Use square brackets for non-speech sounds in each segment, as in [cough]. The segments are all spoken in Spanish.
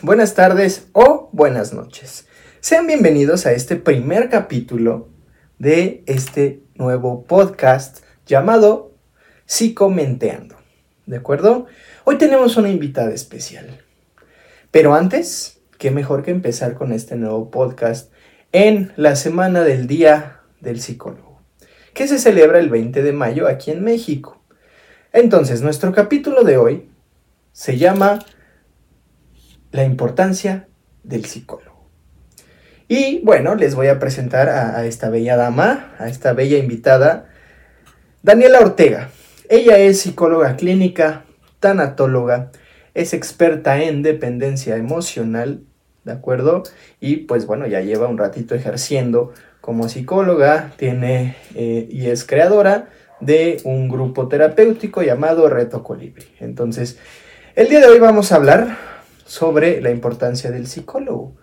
Buenas tardes o buenas noches. Sean bienvenidos a este primer capítulo de este nuevo podcast llamado Psicomenteando. ¿De acuerdo? Hoy tenemos una invitada especial. Pero antes, qué mejor que empezar con este nuevo podcast en la semana del Día del Psicólogo, que se celebra el 20 de mayo aquí en México. Entonces, nuestro capítulo de hoy se llama La importancia del psicólogo. Y bueno, les voy a presentar a, esta bella dama, a esta bella invitada, Daniela Ortega. Ella es psicóloga clínica, tanatóloga, es experta en dependencia emocional, ¿de acuerdo? Y pues bueno, ya lleva un ratito ejerciendo como psicóloga, tiene eh, y es creadora de un grupo terapéutico llamado Reto Colibri. Entonces, el día de hoy vamos a hablar sobre la importancia del psicólogo.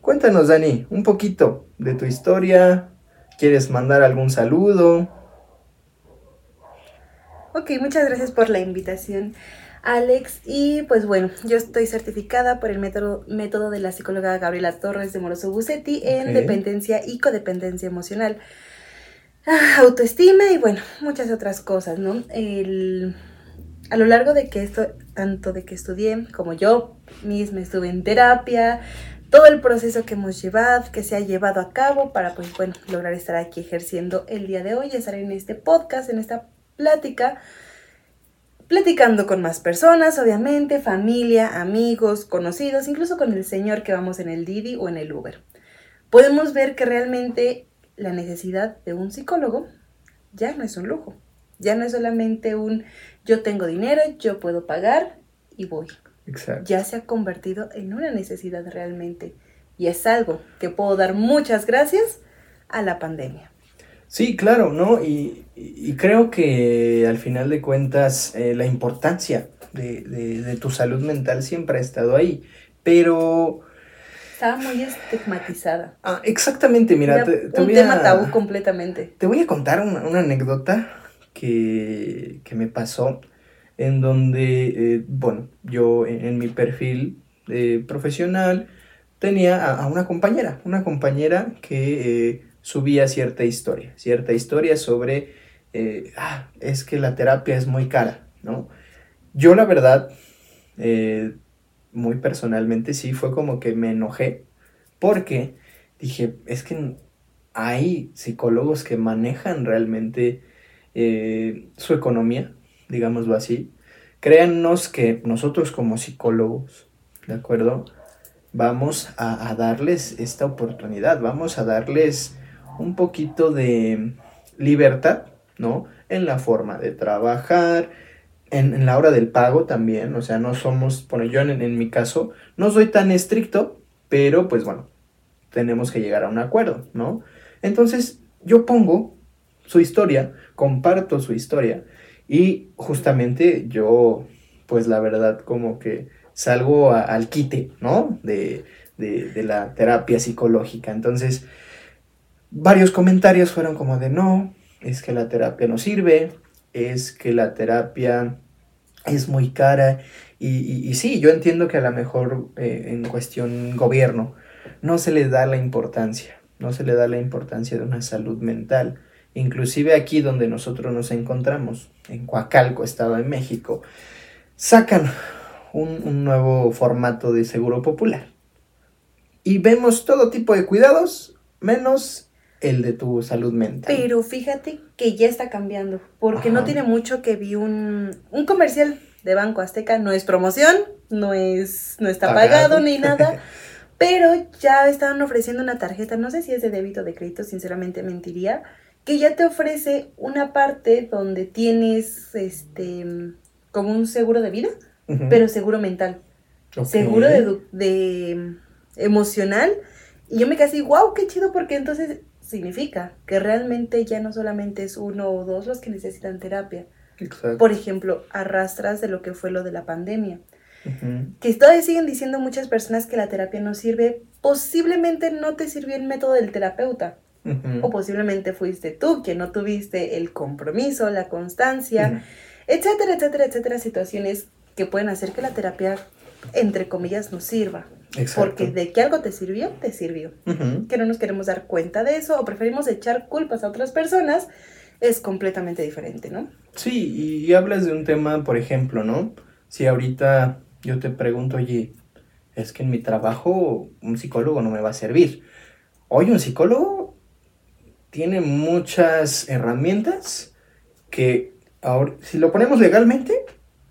Cuéntanos, Dani, un poquito de tu historia. ¿Quieres mandar algún saludo? Ok, muchas gracias por la invitación, Alex. Y pues bueno, yo estoy certificada por el método, método de la psicóloga Gabriela Torres de Moroso Bucetti en dependencia y codependencia emocional. Ah, autoestima y bueno, muchas otras cosas, ¿no? El, a lo largo de que esto, tanto de que estudié como yo misma estuve en terapia, todo el proceso que hemos llevado, que se ha llevado a cabo para, pues bueno, lograr estar aquí ejerciendo el día de hoy, estar en este podcast, en esta plática, platicando con más personas, obviamente, familia, amigos, conocidos, incluso con el señor que vamos en el Didi o en el Uber. Podemos ver que realmente la necesidad de un psicólogo ya no es un lujo, ya no es solamente un yo tengo dinero, yo puedo pagar y voy. Exacto. Ya se ha convertido en una necesidad realmente y es algo que puedo dar muchas gracias a la pandemia. Sí, claro, ¿no? Y, y creo que al final de cuentas eh, la importancia de, de- de tu salud mental siempre ha estado ahí. Pero, Estaba muy estigmatizada. ah, exactamente, mira, Era te, te un voy tema a, tabú completamente. te voy a contar una, una anécdota que, que me pasó en donde, eh, bueno, yo en, mi perfil eh, profesional tenía a, una compañera, una compañera que eh, subía cierta historia, cierta historia sobre, ah, es que la terapia es muy cara, ¿no? Yo la verdad, muy personalmente sí, fue como que me enojé porque dije, es que hay psicólogos que manejan realmente eh, su economía, digámoslo así. Créannos que nosotros como psicólogos, ¿de acuerdo? Vamos a, darles esta oportunidad, vamos a darles un poquito de libertad, ¿no? En la forma de trabajar, en, en la hora del pago también, o sea, no somos, bueno, yo en, en mi caso no soy tan estricto, pero pues bueno, tenemos que llegar a un acuerdo, ¿no? Entonces, yo pongo su historia, comparto su historia y justamente yo, pues la verdad, como que salgo al quite, ¿no? De, de, la terapia psicológica. Entonces, varios comentarios fueron como de, no, es que la terapia no sirve, es que la terapia es muy cara. Y sí, yo entiendo que a lo mejor eh, en cuestión gobierno no se le da la importancia, no se le da la importancia de una salud mental. Inclusive aquí donde nosotros nos encontramos, en Coacalco, Estado de México, sacan un, un nuevo formato de seguro popular. Y vemos todo tipo de cuidados, menos el de tu salud mental. Pero fíjate que ya está cambiando, porque no tiene mucho que vi un, un comercial de Banco Azteca, no es promoción, no es no está Pagado. pagado ni [laughs] nada, pero ya estaban ofreciendo una tarjeta, no sé si es de débito o de crédito, sinceramente mentiría, que ya te ofrece una parte donde tienes este como un seguro de vida, pero seguro mental. Seguro de, emocional. Y yo me quedé así, wow, qué chido, porque entonces significa que realmente ya no solamente es uno o dos los que necesitan terapia. Exacto. Por ejemplo, arrastras de lo que fue lo de la pandemia. Que todavía siguen diciendo muchas personas que la terapia no sirve. Posiblemente no te sirvió el método del terapeuta. O posiblemente fuiste tú quien no tuviste el compromiso, la constancia, etcétera, etcétera, etcétera. Situaciones que pueden hacer que la terapia entre comillas, nos sirva. Exacto. Porque de que algo te sirvió, te sirvió. Que no nos queremos dar cuenta de eso o preferimos echar culpas a otras personas, es completamente diferente, ¿no? Sí, y, y hablas de un tema, por ejemplo, ¿no? Si ahorita yo te pregunto, oye, es que en mi trabajo un psicólogo no me va a servir. Hoy un psicólogo tiene muchas herramientas que ahora, si lo ponemos legalmente,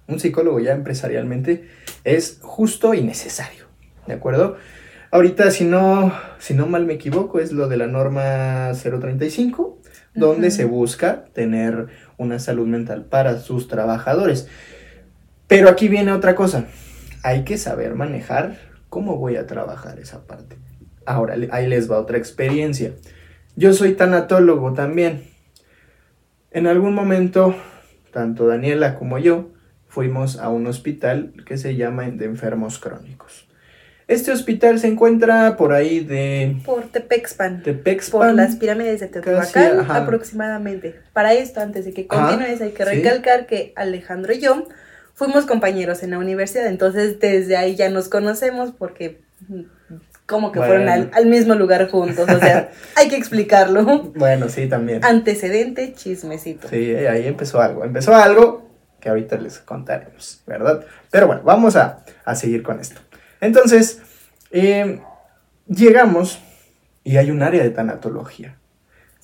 un psicólogo ya empresarialmente es justo y necesario, ¿de acuerdo? Ahorita, si no, si no mal me equivoco, es lo de la norma 035, donde se busca tener una salud mental para sus trabajadores. Pero aquí viene otra cosa, hay que saber manejar cómo voy a trabajar esa parte. Ahora, ahí les va otra experiencia. Yo soy tanatólogo también. En algún momento, tanto Daniela como yo fuimos a un hospital que se llama de enfermos crónicos. Este hospital se encuentra por ahí de Por Tepexpan. Tepexpan. Por las pirámides de Teotihuacán aproximadamente. Para esto, antes de que continúes, hay que sí. recalcar que Alejandro y yo fuimos compañeros en la universidad, entonces desde ahí ya nos conocemos porque como que fueron al, al mismo lugar juntos, o sea, [laughs] hay que explicarlo. Bueno, sí, también. Antecedente, chismecito. Sí, ahí empezó algo. Empezó algo que ahorita les contaremos, ¿verdad? Pero bueno, vamos a, a seguir con esto. Entonces, eh, llegamos y hay un área de tanatología.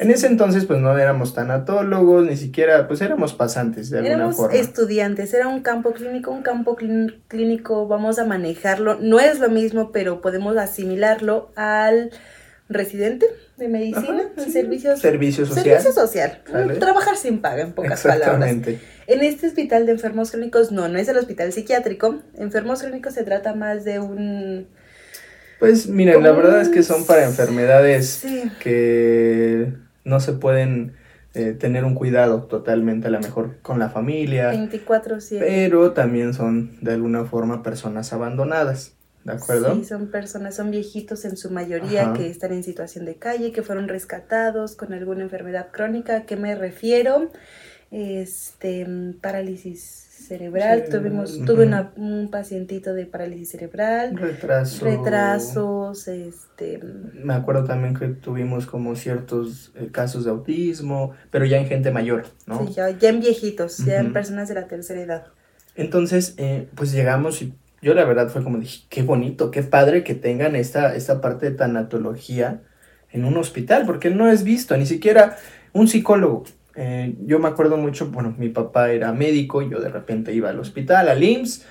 En ese entonces, pues no éramos tanatólogos, ni siquiera, pues éramos pasantes de alguna Éramos forma. estudiantes, era un campo clínico, un campo clín- clínico, vamos a manejarlo, no es lo mismo, pero podemos asimilarlo al residente de medicina, Ajá, sí, servicios Servicio social. Servicio social. ¿Sale? Trabajar sin paga, en pocas palabras. Exactamente. En este hospital de enfermos crónicos, no, no es el hospital psiquiátrico. Enfermos crónicos se trata más de un... Pues miren, la verdad es que son para enfermedades Sí, que no se pueden eh, tener un cuidado totalmente a lo mejor con la familia, 24-7. pero también son de alguna forma personas abandonadas, ¿de acuerdo? Sí, son personas, son viejitos en su mayoría Ajá. que están en situación de calle, que fueron rescatados con alguna enfermedad crónica. ¿A qué me refiero? Este, parálisis cerebral. Sí, Tuvimos, tuve una- un pacientito de parálisis cerebral, Retraso. retrasos, este, Me acuerdo también que tuvimos como ciertos eh, casos de autismo, pero ya en gente mayor, ¿no? sí, ya, ya en viejitos, ya en personas de la tercera edad. Entonces, eh, pues llegamos y yo la verdad fue como dije, qué bonito, qué padre que tengan esta, esta parte de tanatología en un hospital, porque no es visto, ni siquiera un psicólogo. Eh, yo me acuerdo mucho, bueno, mi papá era médico, yo de repente iba al hospital, al IMSS,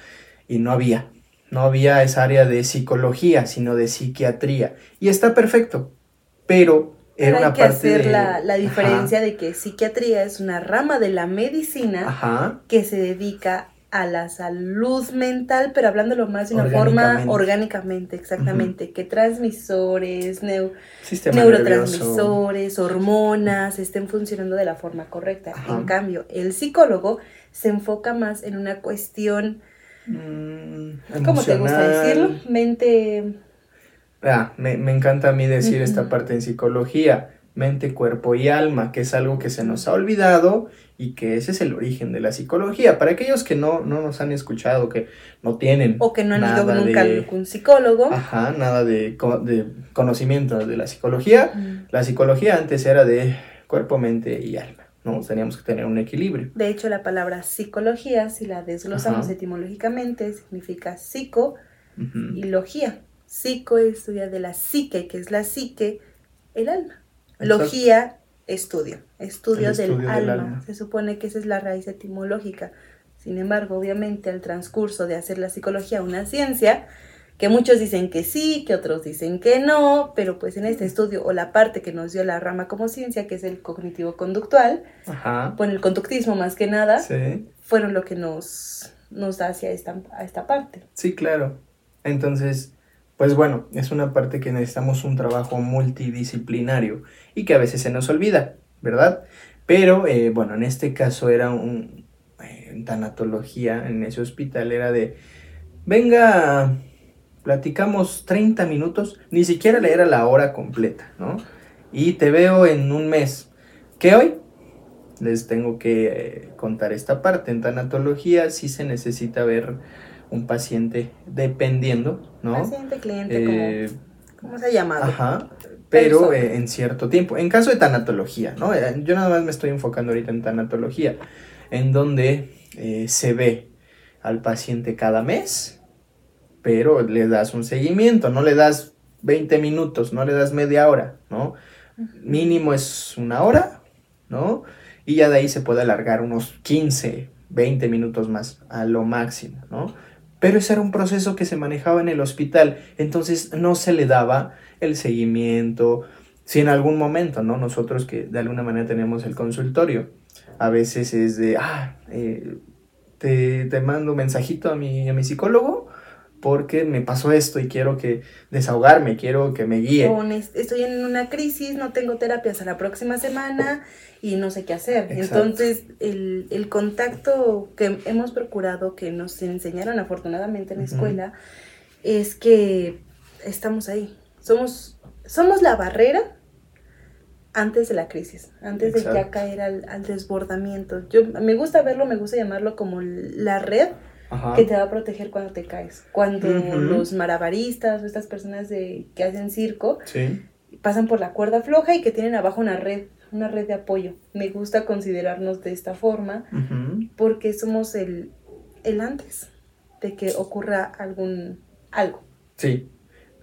y no había, no había esa área de psicología, sino de psiquiatría. Y está perfecto, pero era Pero hay una que parte hacer de... la, la Ajá, diferencia de que psiquiatría es una rama de la medicina Ajá, que se dedica a la salud mental, pero hablándolo más de una forma Orgánicamente. exactamente, que transmisores, neu- sistema nervioso. neurotransmisores, hormonas estén funcionando de la forma correcta. Ajá. En cambio, el psicólogo se enfoca más en una cuestión, Mm, ¿cómo te gusta decirlo? Mente, Ah, me, me encanta a mí decir esta parte en psicología, mente, cuerpo y alma, que es algo que se nos ha olvidado y que ese es el origen de la psicología. Para aquellos que no, no nos han escuchado, que no tienen o que no han ido nunca de- con un psicólogo. Ajá, nada de, de conocimiento de la psicología. Mm. La psicología antes era de cuerpo, mente y alma, ¿no? Teníamos que tener un equilibrio. De hecho, la palabra psicología, si la desglosamos Ajá. etimológicamente, significa psico y logía. Psico estudia de la psique, que es la psique, el alma. Logía, estudio, estudio, El del, estudio del alma. alma. Se supone que esa es la raíz etimológica. Sin embargo, obviamente, al transcurso de hacer la psicología una ciencia, que muchos dicen que sí, que otros dicen que no, pero pues en este estudio, o la parte que nos dio la rama como ciencia, que es el cognitivo-conductual, Ajá. bueno, el conductismo más que nada, Sí. fueron lo que nos, nos da hacia esta, a esta parte. Sí, claro. Entonces, pues bueno, es una parte que necesitamos un trabajo multidisciplinario y que a veces se nos olvida, ¿verdad? Pero eh, bueno, en este caso era un, eh, en tanatología, en ese hospital era de, venga, platicamos 30 minutos, ni siquiera le era la hora completa, ¿no? Y te veo en un mes. ¿Qué hoy? Les tengo que eh, contar esta parte. En tanatología sí se necesita ver un paciente dependiendo, ¿no? Paciente, cliente, Eh, como, ¿cómo se ha llamado? Ajá, pero eh, en cierto tiempo. En caso de tanatología, ¿no? Eh, Yo nada más me estoy enfocando ahorita en tanatología, en donde eh, se ve al paciente cada mes, pero le das un seguimiento, no le das 20 minutos, no le das media hora, ¿no? Mínimo es una hora, ¿no? Y ya de ahí se puede alargar unos 15, 20 minutos más a lo máximo, ¿no? Pero ese era un proceso que se manejaba en el hospital, entonces no se le daba el seguimiento. Si en algún momento, ¿no? Nosotros que de alguna manera tenemos el consultorio, a veces es de, ah, eh, te, te mando un mensajito a mi, a mi psicólogo porque me pasó esto y quiero que desahogarme, quiero que me guíe. Estoy en una crisis, no tengo terapia hasta la próxima semana y no sé qué hacer. Exacto. Entonces, el, el contacto que hemos procurado, que nos enseñaron afortunadamente en la escuela, es que estamos ahí. Somos, somos la barrera antes de la crisis, antes de ya caer al, al desbordamiento. Yo, me gusta verlo, me gusta llamarlo como la red Ajá. que te va a proteger cuando te caes. Cuando los malabaristas o estas personas de, que hacen circo Sí, pasan por la cuerda floja y que tienen abajo una red, una red de apoyo. Me gusta considerarnos de esta forma porque somos el, el antes de que ocurra algún algo. sí.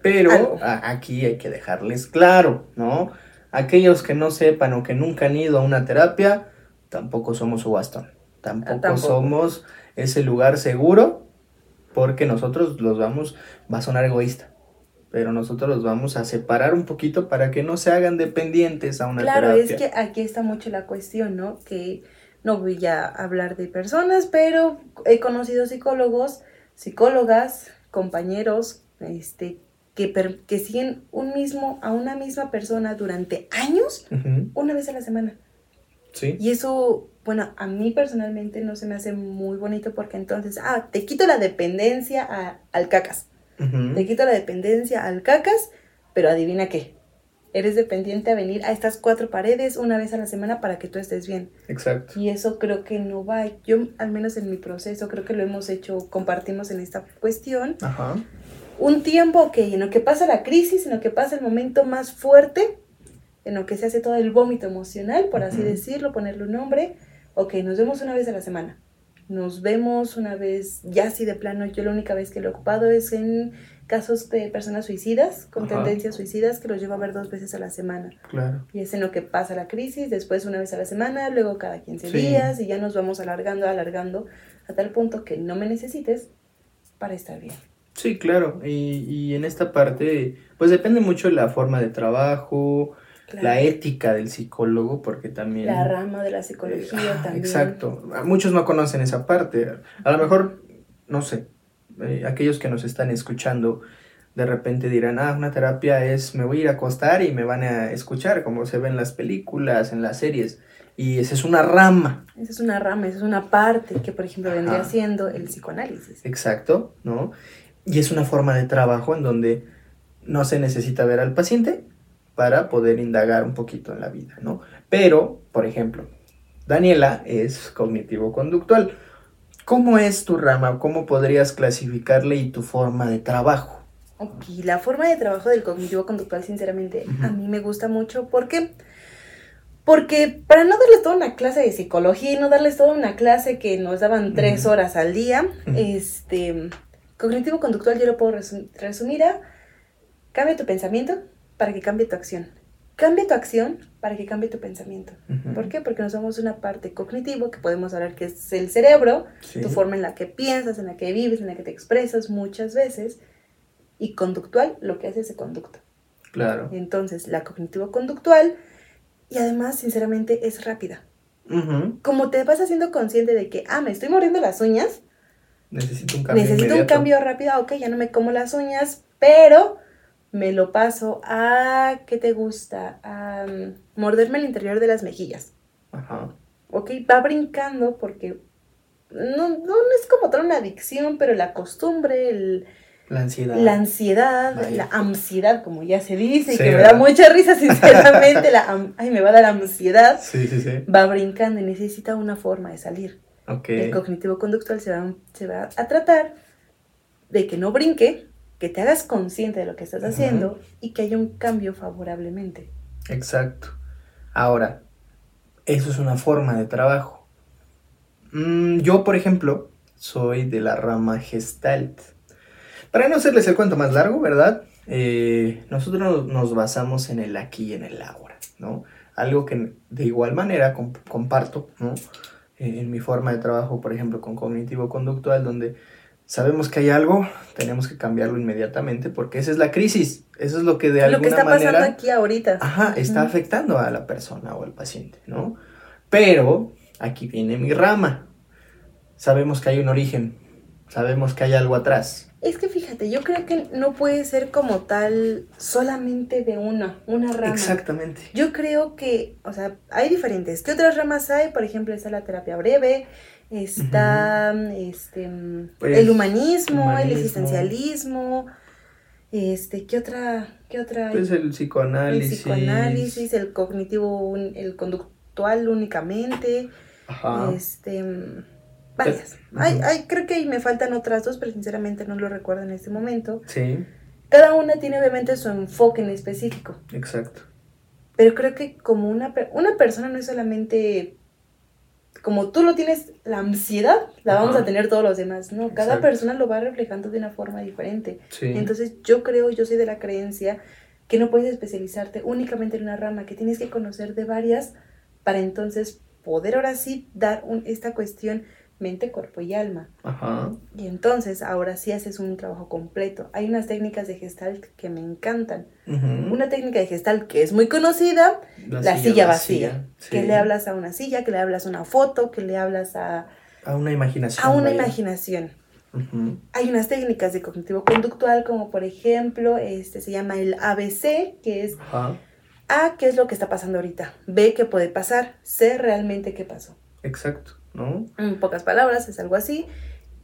Pero Algo. aquí hay que dejarles claro, ¿no? Aquellos que no sepan o que nunca han ido a una terapia, tampoco somos su bastón. Tampoco, tampoco. somos ese lugar seguro porque nosotros los vamos, va a sonar egoísta, pero nosotros los vamos a separar un poquito para que no se hagan dependientes a una Claro, terapia. es que aquí está mucho la cuestión, ¿no? Que no voy a hablar de personas, pero he conocido psicólogos, psicólogas, compañeros, este, que, per- que siguen un mismo, a una misma persona durante años, una vez a la semana. Sí, Y eso, bueno, a mí personalmente no se me hace muy bonito porque entonces, ah, te quito la dependencia a- al cacas. Te quito la dependencia al cacas, pero adivina qué. Eres dependiente a venir a estas cuatro paredes una vez a la semana para que tú estés bien. exacto. Y eso creo que no va. Yo, al menos en mi proceso, creo que lo hemos hecho, compartimos en esta cuestión. Ajá, Un tiempo que en lo que pasa la crisis, en lo que pasa el momento más fuerte, en lo que se hace todo el vómito emocional, por así decirlo, ponerle un nombre. Ok, nos vemos una vez a la semana. Nos vemos una vez, ya así de plano, yo la única vez que lo he ocupado es en casos de personas suicidas, con Ajá. tendencias suicidas, que los llevo a ver dos veces a la semana. claro. Y es en lo que pasa la crisis, después una vez a la semana, luego cada 15 Sí. días, y ya nos vamos alargando, alargando, a tal punto que no me necesites para estar bien. Sí, claro. Y, y en esta parte, pues depende mucho la forma de trabajo, la ética del psicólogo, porque también... La rama de la eh, psicología ah, también. Exacto. Muchos no conocen esa parte. A lo mejor, no sé, eh, aquellos que nos están escuchando de repente dirán, ah, una terapia es, me voy a ir a acostar y me van a escuchar, como se ve en las películas, en las series. Y esa es una rama. Esa es una rama, esa es una parte que, por ejemplo, vendría Ajá. siendo el psicoanálisis. Exacto, ¿no? Y es una forma de trabajo en donde no se necesita ver al paciente para poder indagar un poquito en la vida, ¿no? Pero, por ejemplo, Daniela es cognitivo-conductual. ¿Cómo es tu rama? ¿Cómo podrías clasificarle y tu forma de trabajo? Ok, la forma de trabajo del cognitivo conductual, sinceramente, a mí me gusta mucho. ¿Por qué? Porque para no darles toda una clase de psicología y no darles toda una clase que nos daban tres horas al día, este, cognitivo conductual yo lo puedo resum- resumir a cambia tu pensamiento para que cambie tu acción. Cambia tu acción para que cambie tu pensamiento. ¿Por qué? Porque nos somos una parte cognitivo, que podemos hablar que es el cerebro, Sí. tu forma en la que piensas, en la que vives, en la que te expresas muchas veces, y conductual, lo que hace ese conducto. Claro. Entonces, la cognitivo-conductual, y además, sinceramente, es rápida. Como te vas haciendo consciente de que, ah, me estoy mordiendo las uñas, Necesito un cambio necesito un cambio rápido, ok, ya no me como las uñas, pero me lo paso a, ¿qué te gusta? A mm, morderme el interior de las mejillas. Ajá. ¿ok? Va brincando porque no, no es como tal una adicción, pero la costumbre, el- La ansiedad. la ansiedad, Vaya. la ansiedad, como ya se dice, Sí, que me da mucha risa, [laughs] sinceramente, la, ay, me va a dar ansiedad, Sí, sí, sí. va brincando y necesita una forma de salir. Ok. El cognitivo conductual se va, se va a tratar de que no brinque, que te hagas consciente de lo que estás haciendo y que haya un cambio favorablemente. Exacto. Ahora, eso es una forma de trabajo. Mm, yo, por ejemplo, soy de la rama Gestalt. Para no hacerles el cuento más largo, ¿verdad? Eh, nosotros nos basamos en el aquí y en el ahora, ¿no? Algo que de igual manera comparto, ¿no? en mi forma de trabajo, por ejemplo, con cognitivo conductual, donde sabemos que hay algo, tenemos que cambiarlo inmediatamente porque esa es la crisis. Eso es lo que de alguna manera... Lo que está pasando aquí ahorita. Ajá, está afectando a la persona o al paciente, ¿no? Pero aquí viene mi rama. Sabemos que hay un origen, sabemos que hay algo atrás. Es que fíjate, yo creo que no puede ser como tal solamente de una, una rama. Exactamente. Yo creo que, o sea, hay diferentes. ¿Qué otras ramas hay? Por ejemplo, está la terapia breve, está este, pues, el humanismo, el existencialismo, este, ¿qué otra, qué otra? Pues el psicoanálisis. El psicoanálisis, el cognitivo, el conductual únicamente. Ajá. Este varias. Hay, creo que me faltan otras dos, pero sinceramente no lo recuerdo en este momento. Sí. Cada una tiene obviamente su enfoque en específico. Exacto. Pero creo que como una, una persona no es solamente como tú lo tienes, la ansiedad la vamos a tener todos los demás, ¿no? Cada persona lo va reflejando de una forma diferente. Sí. Entonces yo creo, yo soy de la creencia que no puedes especializarte únicamente en una rama, que tienes que conocer de varias para entonces poder ahora sí dar un, esta cuestión mente, cuerpo y alma. Ajá. Y entonces ahora sí haces un trabajo completo. Hay unas técnicas de gestalt que me encantan. Una técnica de gestalt que es muy conocida, la, silla, vacía. Que le hablas a una silla, que le hablas a una foto, que le hablas a... A una imaginación. A una imaginación. Hay unas técnicas de cognitivo conductual como por ejemplo, este se llama el ABC, que es A, ¿qué es lo que está pasando ahorita? B, ¿qué puede pasar? C, realmente qué pasó. Exacto. ¿no? En pocas palabras, es algo así.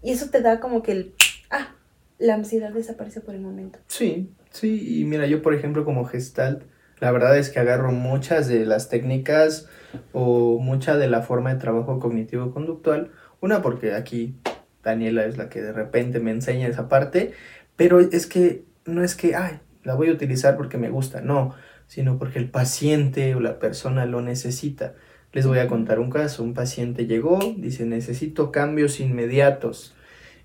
Y eso te da como que el, ah, la ansiedad desaparece por el momento. Sí, sí, y mira, yo por ejemplo como gestalt, la verdad es que agarro muchas de las técnicas o mucha de la forma de trabajo cognitivo-conductual. Una porque aquí Daniela es la que de repente me enseña esa parte, pero es que no es que, ay, la voy a utilizar porque me gusta, no, sino porque el paciente o la persona lo necesita. Les voy a contar un caso. Un paciente llegó, dice, necesito cambios inmediatos.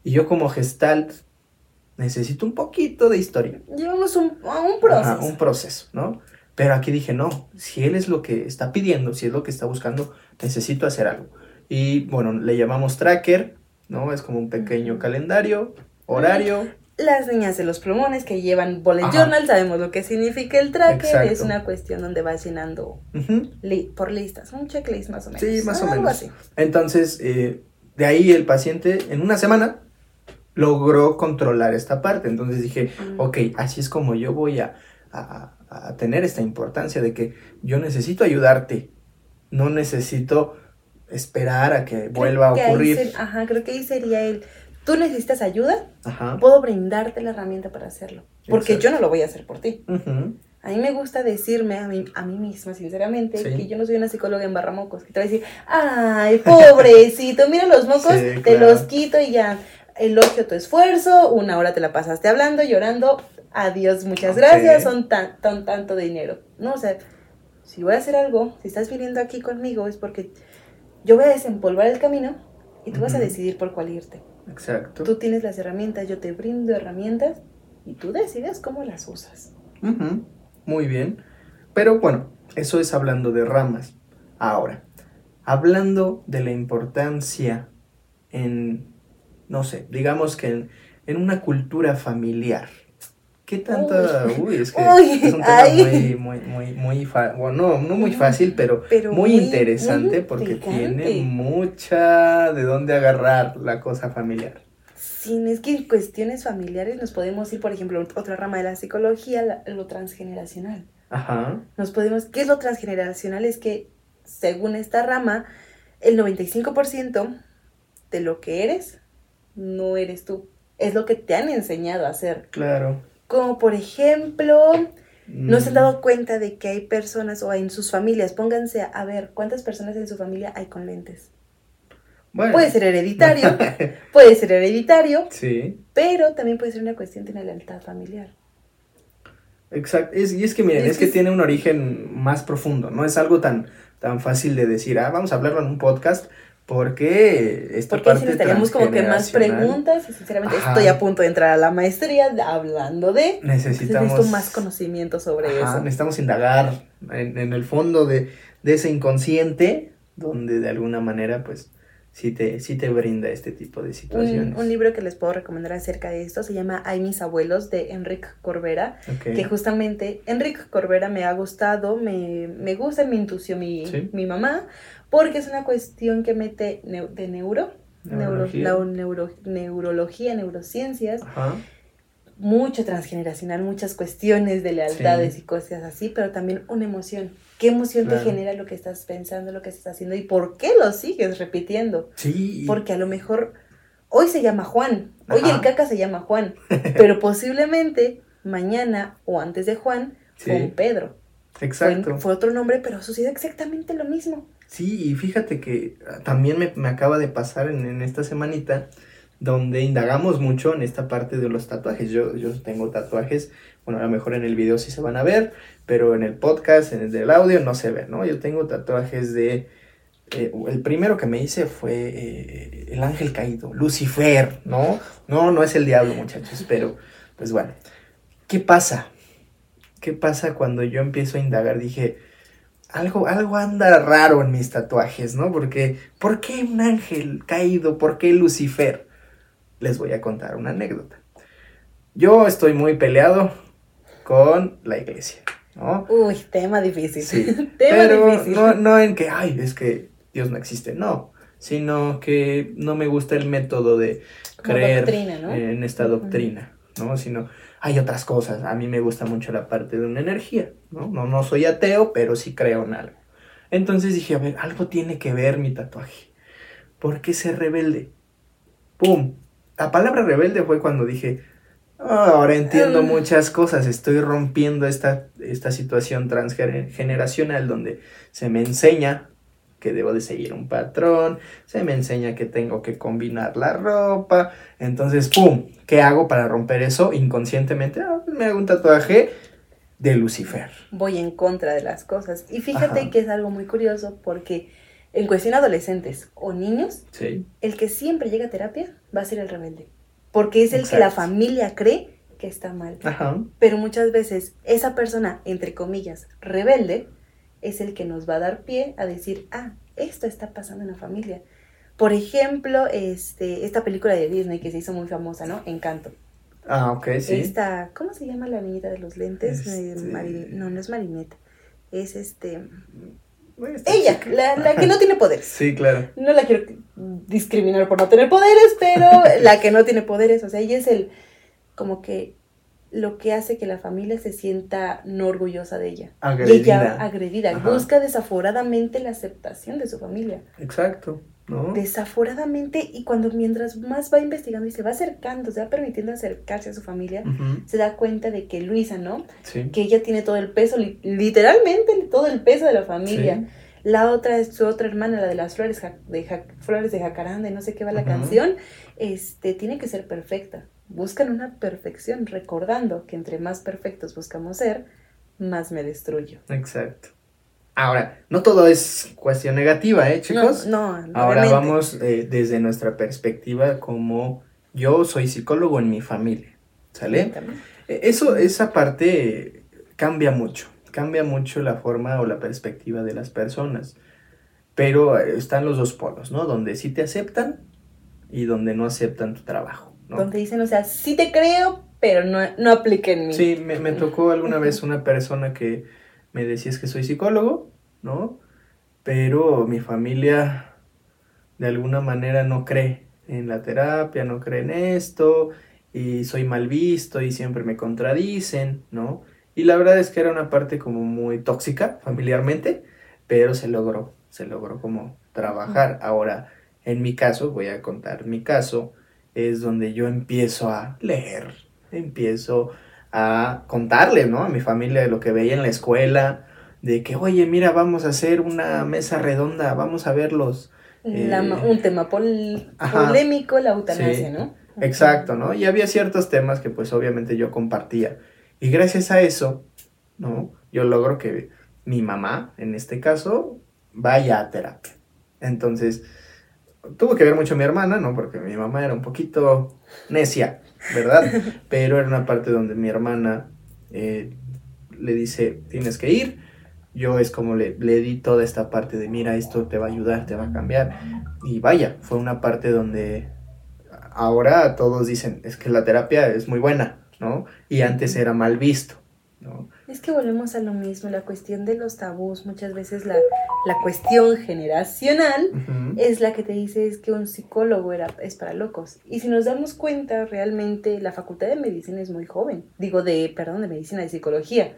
Y yo como gestalt necesito un poquito de historia. Llevamos un, un proceso. un proceso, ¿no? Pero aquí dije, no, si él es lo que está pidiendo, si es lo que está buscando, necesito hacer algo. Y bueno, le llamamos tracker, ¿no? Es como un pequeño calendario, horario las niñas de los plumones que llevan bullet journal, sabemos lo que significa el tracker, es una cuestión donde vas llenando por listas, un checklist más o menos. Sí, más o menos. Así. Entonces, eh, de ahí el paciente en una semana logró controlar esta parte. Entonces dije, mm. ok, así es como yo voy a, tener esta importancia de que yo necesito ayudarte, no necesito esperar a que vuelva a ocurrir. ajá, creo que ahí sería el tú necesitas ayuda, puedo brindarte la herramienta para hacerlo. Porque yo no lo voy a hacer por ti. A mí me gusta decirme a mí, a mí misma, sinceramente, que yo no soy una psicóloga en barramocos, que te va a decir, ay, pobrecito, mira los [laughs] mocos, te los quito y ya, elogio tu esfuerzo, una hora te la pasaste hablando, llorando, adiós, muchas gracias, son tan, tan, tanto dinero. No, o sea, si voy a hacer algo, si estás viniendo aquí conmigo, es porque yo voy a desempolvar el camino y tú vas a decidir por cuál irte. Exacto. Tú tienes las herramientas, yo te brindo herramientas y tú decides cómo las usas. Muy bien. Pero bueno, eso es hablando de ramas. Ahora, hablando de la importancia en, no sé, digamos que en, en una cultura familiar. ¿Qué tanta? Uy, es que es un tema muy, muy, muy, muy bueno, no, muy fácil, pero, muy, interesante porque tiene mucha de dónde agarrar la cosa familiar. Sí, es que en cuestiones familiares nos podemos ir, por ejemplo, otra rama de la psicología, lo transgeneracional. Ajá. Nos podemos, ¿qué es lo transgeneracional? Es que, según esta rama, el 95% de lo que eres no eres tú. Es lo que te han enseñado a hacer. Claro. Como por ejemplo, no se han dado mm. cuenta de que hay personas o en sus familias, pónganse a, ver cuántas personas en su familia hay con lentes. Bueno. Puede ser hereditario, [laughs] puede ser hereditario, Sí, pero también puede ser una cuestión de una lealtad familiar. exacto. Es- y es que miren, Es es que que- tiene un origen más profundo, no es algo tan, tan fácil de decir, ah, vamos a hablarlo en un podcast, porque esta Porque parte necesitaríamos como que más preguntas y sinceramente Ajá. estoy a punto de entrar a la maestría hablando de... Entonces Necesitamos... necesito más conocimiento sobre Ajá, eso. necesitamos indagar en, en el fondo de, de ese inconsciente, donde de alguna manera, pues, sí te, sí te brinda este tipo de situaciones. Un, un libro que les puedo recomendar acerca de esto se llama Hay mis abuelos de Enrique Corbera, que justamente Enrique Corbera me ha gustado, me, me gusta, me intució mi, Sí. mi mamá, porque es una cuestión que mete neu- de neuro, neuro, Neurología. la neuro- neurología, neurociencias, Ajá. mucho transgeneracional, muchas cuestiones de lealtades Sí. y cosas así, pero también una emoción. ¿Qué emoción Claro. te genera lo que estás pensando, lo que estás haciendo y por qué lo sigues repitiendo? Sí. Porque a lo mejor hoy se llama Juan, hoy Ajá. el caca se llama Juan, [laughs] pero posiblemente mañana o antes de Juan fue Sí. un Pedro. Fue, Exacto. fue otro nombre, pero sucede exactamente lo mismo. Sí, y fíjate que ah, también me, me acaba de pasar en, en esta semanita donde indagamos mucho en esta parte de los tatuajes. Yo, yo tengo tatuajes, bueno, a lo mejor en el video sí se van a ver, pero en el podcast, en el audio no se ve, ¿no? Yo tengo tatuajes de... eh, el primero que me hice fue eh, el ángel caído, Lucifer, ¿no? No, no es el diablo, muchachos, pero pues bueno. ¿Qué pasa? ¿Qué pasa cuando yo empiezo a indagar? Dije, algo, algo anda raro en mis tatuajes, ¿no? Porque, ¿por qué un ángel caído? ¿Por qué Lucifer? Les voy a contar una anécdota. Yo estoy muy peleado con la iglesia, ¿no? Uy, tema difícil. Sí, [laughs] tema pero difícil. no, no en que, ay, es que Dios no existe, no, sino que no me gusta el método de Como creer doctrina, ¿no? en esta doctrina, ¿no? Sino hay otras cosas, a mí me gusta mucho la parte de una energía, ¿no? No, no soy ateo, pero sí creo en algo. Entonces dije, a ver, algo tiene que ver mi tatuaje. ¿Por qué ser rebelde? ¡Pum! La palabra rebelde fue cuando dije, "Ah, ahora entiendo muchas cosas, estoy rompiendo esta, esta situación transgeneracional donde se me enseña que debo de seguir un patrón, se me enseña que tengo que combinar la ropa, entonces, ¡pum! ¿Qué hago para romper eso inconscientemente? Ah, me hago un tatuaje de Lucifer. Voy en contra de las cosas. Y fíjate Ajá. que es algo muy curioso porque en cuestión adolescentes o niños, Sí, el que siempre llega a terapia va a ser el rebelde. Porque es el que la familia cree que está mal. ajá, Pero muchas veces esa persona, entre comillas, rebelde, es el que nos va a dar pie a decir, ah, esto está pasando en la familia. Por ejemplo, este, esta película de Disney que se hizo muy famosa, ¿no? Encanto. ah, ok, sí. Esta, ¿cómo se llama la niñita de los lentes? Este- no, no es Marinette. Es este... Ella, la, la que no tiene poderes. Sí, claro. No la quiero discriminar por no tener poderes, pero [laughs] la que no tiene poderes, o sea, ella es el, como que lo que hace que la familia se sienta no orgullosa de ella. Y Agredida. ella agredida, Ajá. busca desaforadamente la aceptación de su familia. Exacto, ¿no? Desaforadamente, y cuando mientras más va investigando y se va acercando, se va permitiendo acercarse a su familia, se da cuenta de que Luisa, ¿no? Sí. Que ella tiene todo el peso, li- literalmente todo el peso de la familia. Sí. La otra es su otra hermana, la de las flores de, ja- flores de jacaranda y no sé qué va la canción. Este, tiene que ser perfecta. Buscan una perfección, recordando que entre más perfectos buscamos ser, más me destruyo. Exacto. Ahora, no todo es cuestión negativa, ¿eh, chicos? No, no Ahora obviamente. vamos eh, desde nuestra perspectiva como yo soy psicólogo en mi familia, ¿sale? Eh, Eso, esa parte cambia mucho, cambia mucho la forma o la perspectiva de las personas. Pero eh, están los dos polos, ¿no? Donde sí te aceptan y donde no aceptan tu trabajo, ¿no? Donde dicen, o sea, sí te creo, pero no, no aplique en mí. Sí, me, me tocó alguna vez una persona que me decía es que soy psicólogo, ¿no? Pero mi familia de alguna manera no cree en la terapia, no cree en esto, y soy mal visto y siempre me contradicen, ¿no? Y la verdad es que era una parte como muy tóxica familiarmente, pero se logró, se logró como trabajar. Ahora, en mi caso, voy a contar mi caso, es donde yo empiezo a leer, empiezo a contarle, ¿no? A mi familia de lo que veía en la escuela, de que, oye, mira, vamos a hacer una mesa redonda, vamos a ver los, La eh, un tema pol- polémico, la eutanasia, Sí. ¿no? Exacto, ¿no? Y había ciertos temas que pues obviamente yo compartía. Y gracias a eso, ¿no? Yo logro que mi mamá, en este caso, vaya a terapia. Entonces, tuvo que ver mucho mi hermana, ¿no? Porque mi mamá era un poquito necia, ¿verdad? Pero era una parte donde mi hermana eh, le dice, tienes que ir. Yo es como le, le di toda esta parte de, mira, esto te va a ayudar, te va a cambiar. Y vaya, fue una parte donde ahora todos dicen, es que la terapia es muy buena, ¿no? Y antes era mal visto, ¿no? Es que volvemos a lo mismo, la cuestión de los tabús, muchas veces la, la cuestión generacional es la que te dice es que un psicólogo era, es para locos. Y si nos damos cuenta, realmente la facultad de medicina es muy joven. Digo, de, perdón, de medicina, de psicología.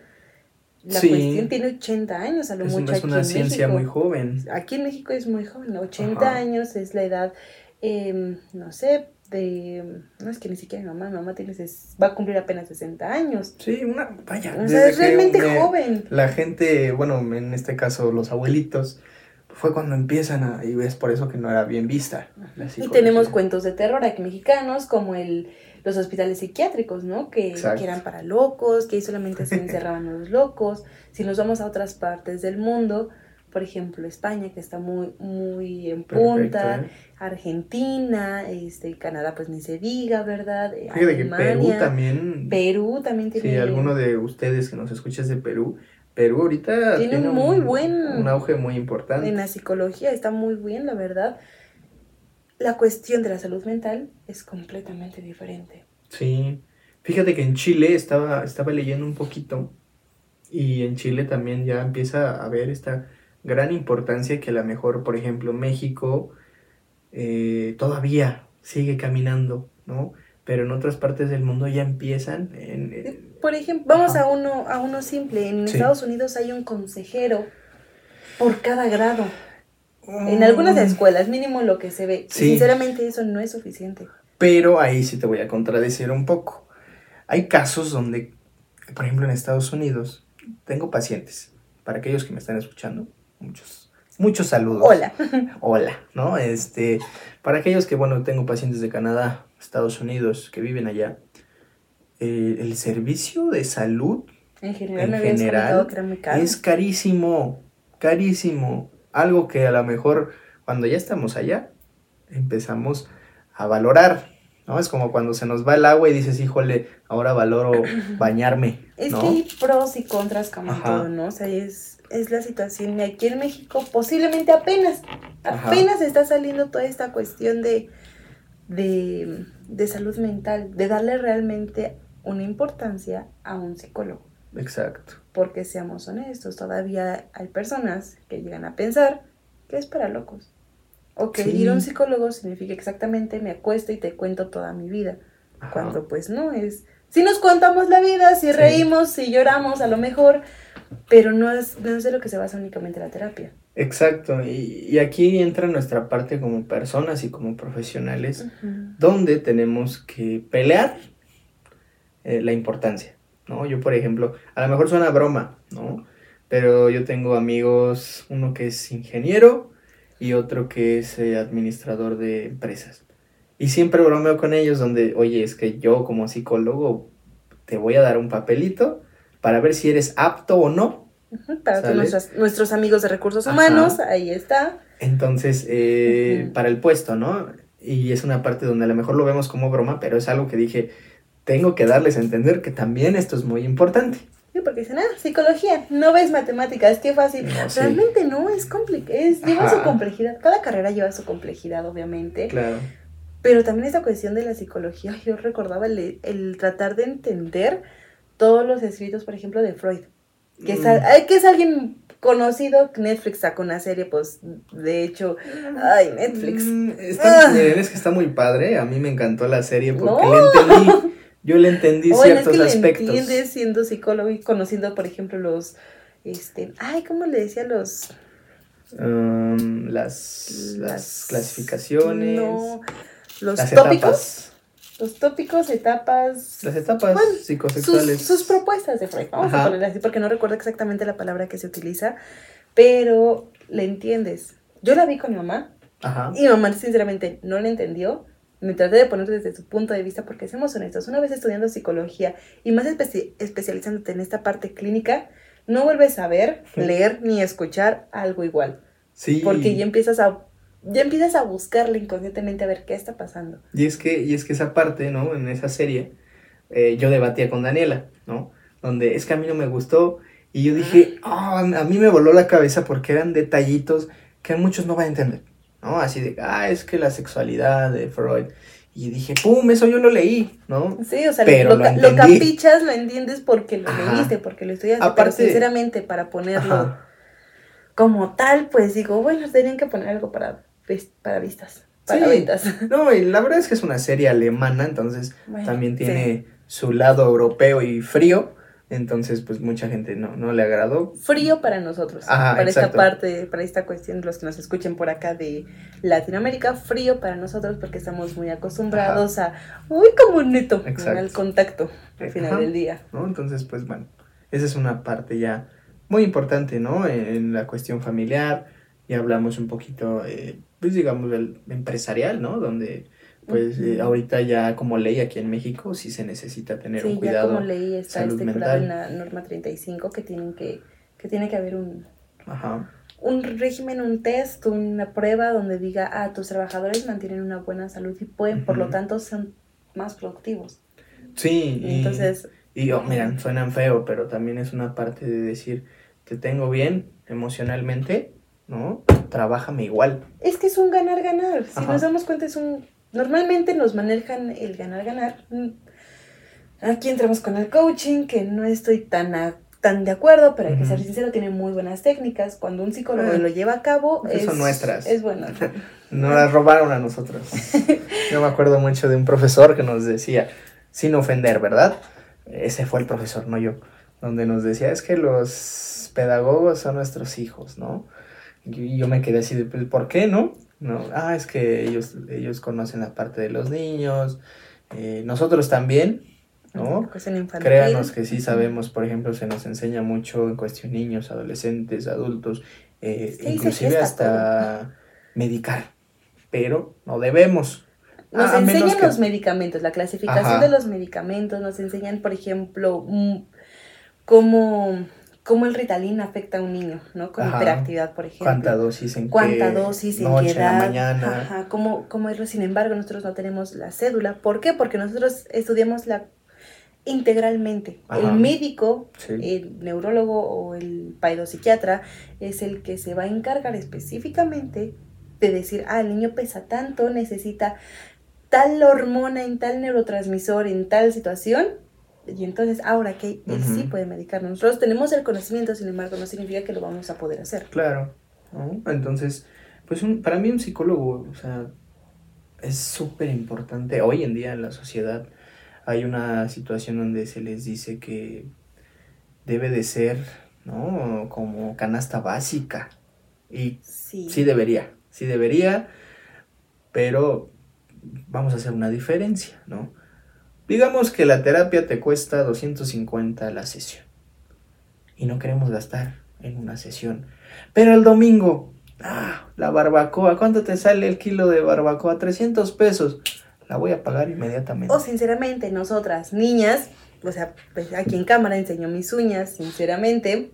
La Sí. cuestión tiene 80 años, a lo Es, mucho es aquí una en ciencia México. muy joven. Aquí en México es muy joven, 80 Ajá. años es la edad, em, no sé, de... No es que ni siquiera mi mamá, mi mamá tiene, ses- va a cumplir apenas 60 años. Sí, una, vaya. O sea, es realmente me- joven. La gente, bueno, en este caso los abuelitos, fue cuando empiezan a, y es por eso que no era bien vista. Y tenemos cuentos de terror aquí mexicanos, como el, los hospitales psiquiátricos, ¿no? Que, que eran para locos, que ahí solamente se [laughs] encerraban los locos. Si nos vamos a otras partes del mundo, por ejemplo, España, que está muy, muy en Perfecto, punta, ¿eh? Argentina, este, Canadá, pues ni se diga, ¿verdad? Eh, Fíjate que Perú también. Perú también tiene... Si alguno de ustedes que nos escuchas de Perú, Perú ahorita Tiene un muy buen- un auge muy importante. En la psicología está muy bien, la verdad. La cuestión de la salud mental es completamente diferente. Sí. Fíjate que en Chile estaba, estaba leyendo un poquito y en Chile también ya empieza a haber esta gran importancia que a lo mejor, por ejemplo, México eh, todavía sigue caminando, ¿no? Pero en otras partes del mundo ya empiezan en... en- Por ejemplo, vamos Ajá. a uno, a uno simple. En Sí. Estados Unidos hay un consejero por cada grado. En algunas escuelas, mínimo lo que se ve. Sí. Sinceramente, eso no es suficiente. Pero ahí sí te voy a contradecir un poco. Hay casos donde, por ejemplo, en Estados Unidos, tengo pacientes, para aquellos que me están escuchando, muchos, muchos saludos. Hola. [laughs] Hola, ¿no? Este, para aquellos que, bueno, tengo pacientes de Canadá, Estados Unidos, que viven allá, eh, el servicio de salud En general En es carísimo, carísimo. Algo que a lo mejor cuando ya estamos allá empezamos a valorar, ¿no? Es como cuando se nos va el agua y dices, híjole, ahora valoro [clears throat] bañarme, Es ¿no? que hay pros y contras como Ajá. todo, ¿no? O sea, es, es la situación. Y aquí en México posiblemente apenas, Ajá. apenas está saliendo toda esta cuestión de, de, de salud mental, de darle realmente una importancia a un psicólogo. Exacto. Porque seamos honestos, todavía hay personas que llegan a pensar que es para locos. O que Sí. ir a un psicólogo significa exactamente me acuesto y te cuento toda mi vida. Ajá. Cuando pues no es... Si nos contamos la vida, si Sí. reímos, si lloramos, a lo mejor, pero no es, no es de lo que se basa únicamente la terapia. Exacto. Y, y aquí entra nuestra parte como personas y como profesionales, donde tenemos que pelear eh, la importancia, ¿no? Yo, por ejemplo, a lo mejor suena broma, ¿no? Pero yo tengo amigos, uno que es ingeniero y otro que es eh, administrador de empresas. Y siempre bromeo con ellos donde, oye, es que yo como psicólogo te voy a dar un papelito para ver si eres apto o no. Para todos nuestros, nuestros amigos de recursos Ajá. humanos, ahí está. Entonces, eh, para el puesto, ¿no? Y es una parte donde a lo mejor lo vemos como broma, pero es algo que dije, tengo que darles a entender que también esto es muy importante. Sí, porque dicen, ah, psicología, no ves matemáticas, qué fácil. No, sí. Realmente no, es complicado, lleva Ajá. su complejidad. Cada carrera lleva su complejidad, obviamente. Claro. Pero también esta cuestión de la psicología, yo recordaba el, el tratar de entender todos los escritos, por ejemplo, de Freud. Que es, Mm. que es alguien conocido, Netflix sacó una serie, pues, de hecho, ay, Netflix. Mm, está- Ah. es que está muy padre. A mí me encantó la serie porque No. le entendí. Yo le entendí Bueno, es ciertos le aspectos. entiendes siendo psicólogo y conociendo, por ejemplo, los, este, ay, ¿cómo le decía los? Um, las, las clasificaciones. No, los tópicos. etapas. Los tópicos, etapas. Las etapas Bueno, psicosexuales. sus, sus propuestas de Freud. Vamos a ponerle así porque no recuerdo exactamente la palabra que se utiliza, pero le entiendes. Yo la vi con mi mamá Ajá. Y mamá, sinceramente, no le entendió. Me traté de poner desde su punto de vista porque seamos honestos. Una vez estudiando psicología y más especi- especializándote en esta parte clínica, no vuelves a ver, leer ni escuchar algo igual. Sí. Porque ya empiezas a ya empiezas a buscarle inconscientemente a ver qué está pasando. Y es que, y es que esa parte, ¿no? En esa serie, eh, yo debatía con Daniela, ¿no? Donde es que a mí no me gustó. Y yo dije, "Ah, a mí me voló la cabeza porque eran detallitos que muchos no van a entender, ¿no? Así de, ah, es que la sexualidad de Freud. Y dije, pum, eso yo lo leí, ¿no? Sí, o sea, Pero lo, lo lo capichas, lo entiendes porque lo Ajá. leíste, porque lo estudiaste. Aparte- pero sinceramente, para ponerlo Ajá. como tal, pues digo, bueno, tenían que poner algo para, para vistas, para Sí. ventas. [laughs] No, y la verdad es que es una serie alemana, entonces Bueno, también sí. tiene su lado europeo y frío. Entonces, pues mucha gente no, no le agradó. Frío para nosotros, Ajá, para esta exacto. parte, para esta cuestión, los que nos escuchen por acá de Latinoamérica, frío para nosotros porque estamos muy acostumbrados a, uy, como neto, al contacto al final Ajá. del día. ¿no? Entonces, pues bueno, esa es una parte ya muy importante, ¿no? En, en la cuestión familiar, ya hablamos un poquito, eh, pues digamos, del empresarial, ¿no? Donde, pues eh, ahorita ya como ley aquí en México sí se necesita tener Sí, un ya cuidado. como leí está estipulado en la norma 35 que tienen que, que tiene que haber un, Ajá, un régimen, un test, una prueba donde diga, ah, tus trabajadores mantienen una buena salud y pueden, por lo tanto, son más productivos. sí, y, Entonces, y oh, miran, suenan feo, pero también es una parte de decir, te tengo bien emocionalmente, ¿no? Trabájame igual. es que es un ganar-ganar. Si Ajá. nos damos cuenta, es un... Normalmente nos manejan el ganar-ganar. Aquí entramos con el coaching, que no estoy tan, a- tan de acuerdo, pero hay que ser sincero, tiene muy buenas técnicas. Cuando un psicólogo Ah, lo lleva a cabo, esas es, son nuestras. es bueno. [laughs] Nos las robaron a nosotros. [laughs] Yo me acuerdo mucho de un profesor que nos decía, sin ofender, ¿verdad? Ese fue el profesor, no yo. Donde nos decía, es que los pedagogos son nuestros hijos, ¿no? Yo me quedé así de, pues, ¿por qué no? No, ah, es que ellos, ellos conocen la parte de los niños, eh, nosotros también, ¿no? Créanos que sí sabemos, por ejemplo, se nos enseña mucho en cuestión niños, adolescentes, adultos, eh, inclusive hasta medicar, pero no debemos. Nos enseñan que- los medicamentos, la clasificación Ajá. de los medicamentos, nos enseñan, por ejemplo, mm, cómo, cómo el Ritalin afecta a un niño, ¿no? Con Ajá. hiperactividad, por ejemplo. ¿Cuánta dosis en cuánta qué dosis, en noche, qué en la edad, mañana? ajá, cómo, cómo irlo. Sin embargo, nosotros no tenemos la cédula. ¿Por qué? Porque nosotros estudiamos la integralmente. Ajá. El médico, Sí. el neurólogo o el paidopsiquiatra es el que se va a encargar específicamente de decir, ah, el niño pesa tanto, necesita tal hormona en tal neurotransmisor en tal situación. Y entonces, ahora que él sí puede medicarnos. Nosotros tenemos el conocimiento, sin embargo, no significa que lo vamos a poder hacer. Claro, ¿no? Entonces, pues un- para mí un psicólogo, o sea, es súper importante. Hoy en día en la sociedad hay una situación donde se les dice que debe de ser, ¿no? Como canasta básica. Y Sí. sí debería, sí debería, pero vamos a hacer una diferencia, ¿no? Digamos que la terapia te cuesta 250 la sesión y no queremos gastar en una sesión. Pero el domingo, ah, la barbacoa, ¿cuánto te sale el kilo de barbacoa? 300 pesos. La voy a pagar inmediatamente. O sinceramente, nosotras, niñas, o sea, pues aquí en cámara enseño mis uñas, sinceramente.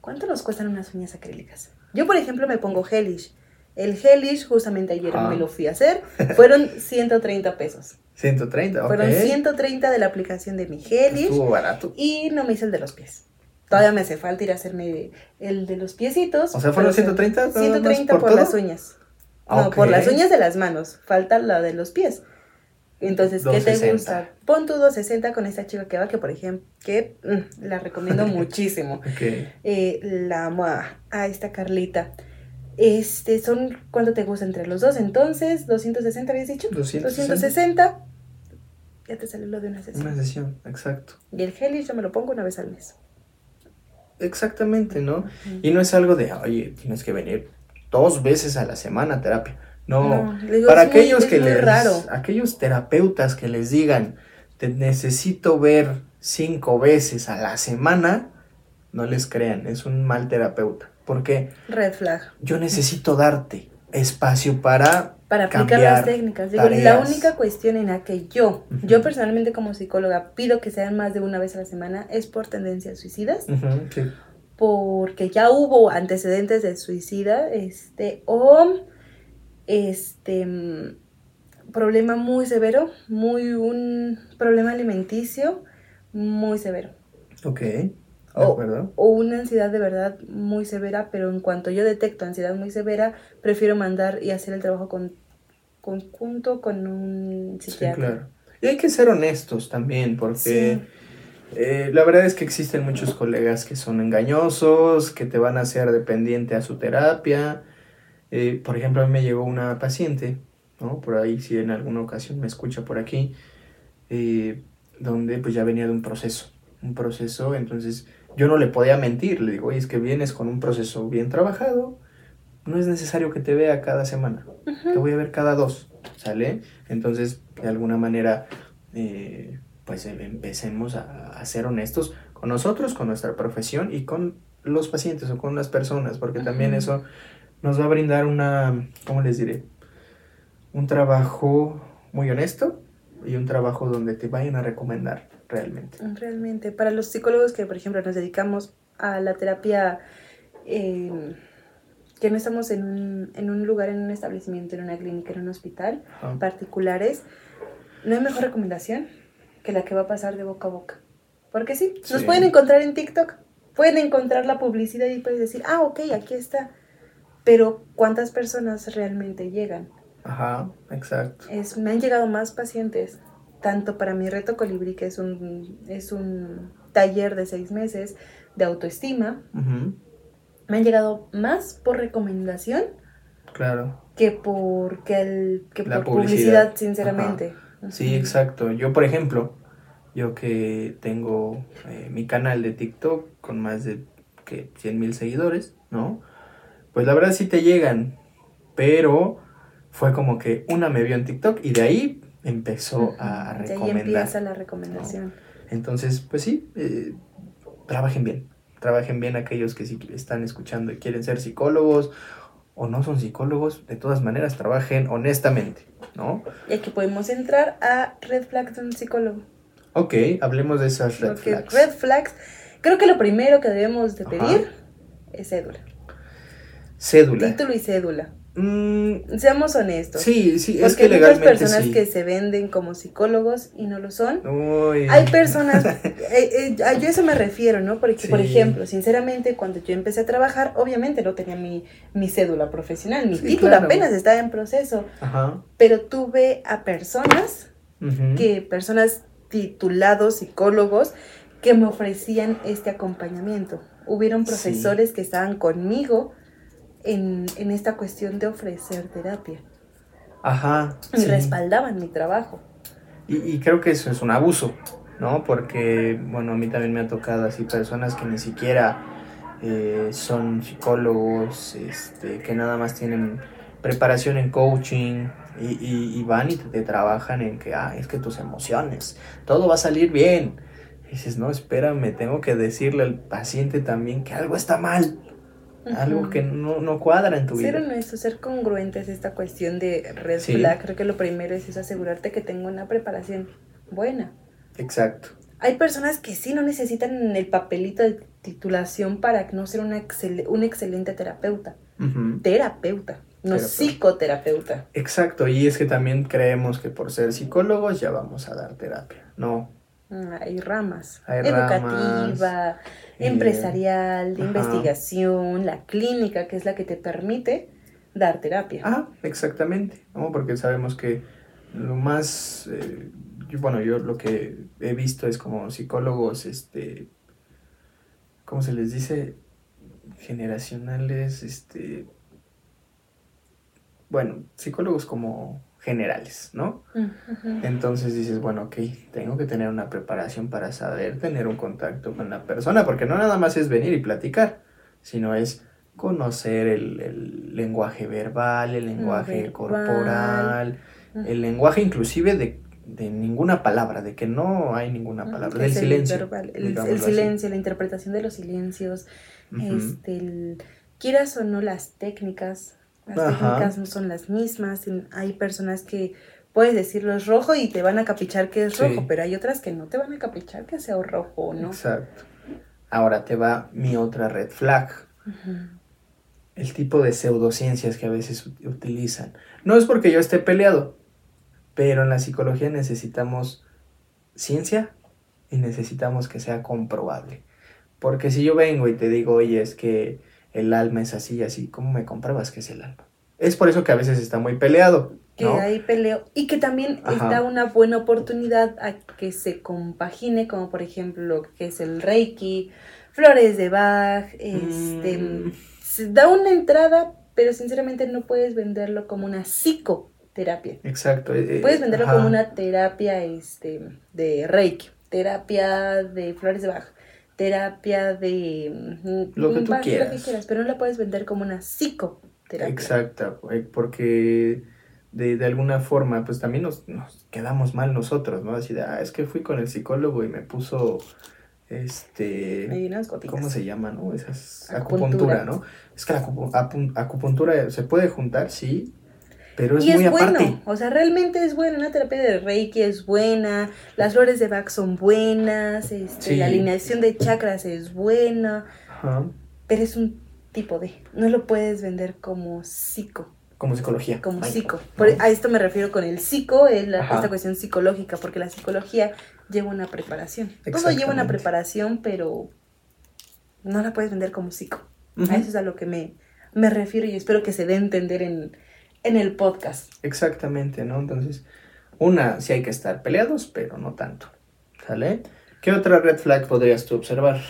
¿Cuánto nos cuestan unas uñas acrílicas? Yo, por ejemplo, me pongo Hellish. El Hellish, justamente ayer Ah. me lo fui a hacer, fueron [laughs] 130 pesos. 130, ok. Fueron 130 de la aplicación de mi Hellish Estuvo barato. y no me hice el de los pies. Todavía me hace falta ir a hacerme el de los piecitos. O sea, ¿fueron pero 130 nada más 130 por por, las uñas. No, por las uñas de las manos. Falta la de los pies. Entonces, ¿qué te 260. gusta? Pon tu 260 con esta chica que va, que por ejemplo, que mm, la recomiendo [laughs] muchísimo. Ok. Eh, la amo a, a esta Carlita. Este, son, ¿cuánto te gusta entre los dos? Entonces, 260 habías dicho. 260. 260. Ya te salió lo de una sesión. Una sesión, exacto. Y el Hellish yo me lo pongo una vez al mes. Exactamente, ¿no? Y no es algo de, oye, tienes que venir dos veces a la semana a terapia. No, No, le digo, para muy- aquellos que les, raro. aquellos terapeutas que les digan, te necesito ver cinco veces a la semana, no les crean, es un mal terapeuta. Porque Red flag. yo necesito darte, espacio para para aplicar las técnicas. Digo, la única cuestión en la que yo, yo personalmente como psicóloga, pido que sean más de una vez a la semana es por tendencias suicidas. Porque ya hubo antecedentes de suicida, este, o este problema muy severo, muy un problema alimenticio muy severo. Ok. O, o, una ansiedad de verdad muy severa, pero en cuanto yo detecto ansiedad muy severa, prefiero mandar y hacer el trabajo con, conjunto con un psiquiatra. Sí, claro. Y hay que ser honestos también, porque eh, la verdad es que existen muchos colegas que son engañosos, que te van a hacer dependiente a su terapia. Eh, por ejemplo, a mí me llegó una paciente, ¿no? Por ahí, si en alguna ocasión me escucha por aquí, eh, donde pues ya venía de un proceso, un proceso, entonces yo no le podía mentir, le digo, oye, es que vienes con un proceso bien trabajado, no es necesario que te vea cada semana, te voy a ver cada dos, ¿sale? Entonces, de alguna manera, eh, pues em, empecemos a, ser honestos con nosotros, con nuestra profesión y con los pacientes o con las personas, porque también eso nos va a brindar una, ¿cómo les diré? Un trabajo muy honesto y un trabajo donde te vayan a recomendar realmente. Realmente. Para los psicólogos que, por ejemplo, nos dedicamos a la terapia, em, que no estamos en un, en un, lugar, en un establecimiento, en una clínica, en un hospital, particulares, no hay mejor recomendación que la que va a pasar de boca a boca. Porque sí, nos pueden encontrar en TikTok, pueden encontrar la publicidad y puedes decir, ah, ok, aquí está. Pero ¿cuántas personas realmente llegan? Ajá, exacto. Es, me han llegado más pacientes tanto para mi reto colibrí, que es un, es un taller de seis meses de autoestima, me han llegado más por recomendación claro. que por, que el, que por publicidad, sinceramente. Sí, exacto. Yo, por ejemplo, yo que tengo eh, mi canal de TikTok con más de que 100 mil seguidores, ¿no? Pues la verdad sí te llegan, pero fue como que una me vio en TikTok y de ahí empezó a, recomendar. ahí empieza la recomendación. Entonces, pues sí, eh, trabajen bien. Trabajen bien aquellos que sí están escuchando y quieren ser psicólogos o no son psicólogos, de todas maneras trabajen honestamente, ¿no? Y aquí podemos entrar a red flags de un psicólogo. Ok, hablemos de esas red flags. Red flags, creo que lo primero que debemos de pedir es cédula. Cédula. Título y cédula. Mm, Seamos honestos. Sí, sí, es que legalmente hay muchas personas que se venden como psicólogos y no lo son. Hay personas, [laughs] eh, eh, a eso me refiero, ¿no? Porque, por ejemplo, sinceramente, cuando yo empecé a trabajar, obviamente no tenía mi, mi cédula profesional, mi título apenas estaba en proceso. Ajá. Pero tuve a personas, que personas titulados psicólogos, que me ofrecían este acompañamiento. Hubieron profesores que estaban conmigo en, en esta cuestión de ofrecer terapia. Ajá. Y respaldaban mi trabajo. Y, y, creo que eso es un abuso, ¿no? Porque, bueno, a mí también me ha tocado así personas que ni siquiera eh, son psicólogos, este, que nada más tienen preparación en coaching y, y, van y te, trabajan en que, ah, es que tus emociones, todo va a salir bien. Y dices, no, espérame, tengo que decirle al paciente también que algo está mal algo que no, no, cuadra en tu vida. Ser honesto, ser congruentes esta cuestión de red flag, creo que lo primero es, asegurarte que tengo una preparación buena. Exacto. Hay personas que sí no necesitan el papelito de titulación para no ser una un excelente terapeuta. Terapeuta, no psicoterapeuta. Exacto, y es que también creemos que por ser psicólogos ya vamos a dar terapia. No. Ah, hay ramas. Educativa, empresarial, de investigación, la clínica, que es la que te permite dar terapia. Ah, exactamente, ¿no? Porque sabemos que lo más, eh, bueno, yo lo que he visto es como psicólogos, este, ¿cómo se les dice? Generacionales, este, bueno, psicólogos como generales, ¿no? Entonces dices, bueno, ok, tengo que tener una preparación para saber tener un contacto con la persona, porque no nada más es venir y platicar, sino es conocer el, lenguaje verbal, el lenguaje corporal, el lenguaje inclusive de, ninguna palabra, de que no hay ninguna palabra, del silencio. El, silencio, la interpretación de los silencios, este, quieras o no las técnicas Las Ajá. técnicas no son las mismas. Hay personas que puedes decirlo es rojo y te van a caprichar que es Sí. rojo, pero hay otras que no te van a caprichar que sea rojo, ¿no? Exacto. Ahora te va mi otra red flag. El tipo de pseudociencias que a veces ut- utilizan. No es porque yo esté peleado, pero en la psicología necesitamos ciencia y necesitamos que sea comprobable. Porque si yo vengo y te digo, oye, es que el alma es así y así, ¿cómo me compruebas que es el alma? Es por eso que a veces está muy peleado. Que hay peleo y que también Ajá. está una buena oportunidad a que se compagine, como por ejemplo lo que es el Reiki, flores de Bach, este, Mm. se da una entrada, pero sinceramente no puedes venderlo como una psicoterapia. Exacto. eh, Puedes venderlo ajá. como una terapia este, de Reiki, terapia de flores de Bach, terapia de... mm, Lo que tú quieras. quieras, pero no la puedes vender como una psicoterapia. Exacto, eh, porque de, de alguna forma, pues también nos, nos quedamos mal nosotros, ¿no? Así de, ah, es que fui con el psicólogo y me puso, este, unas. ¿cómo se llama, no? Esas Acupuntura. acupuntura, ¿no? Es que la acupuntura se puede juntar, sí, pero es y muy es aparte. bueno, o sea, realmente es bueno. Una terapia de Reiki es buena, las flores de Bach son buenas, este, Sí. la alineación de chakras es buena, Ajá, pero es un tipo de. No lo puedes vender como psico, Como psicología. como Ay, psico. ¿no? Por- a esto me refiero con el psico, es la- Ajá. esta cuestión psicológica, porque la psicología lleva una preparación. Todo lleva una preparación, pero no la puedes vender como psico. A eso es a lo que me, me refiero y espero que se dé a entender en, en el podcast. Exactamente, ¿no? Entonces, una, sí hay que estar peleados, pero no tanto, ¿sale? ¿Qué otra red flag podrías tú observar?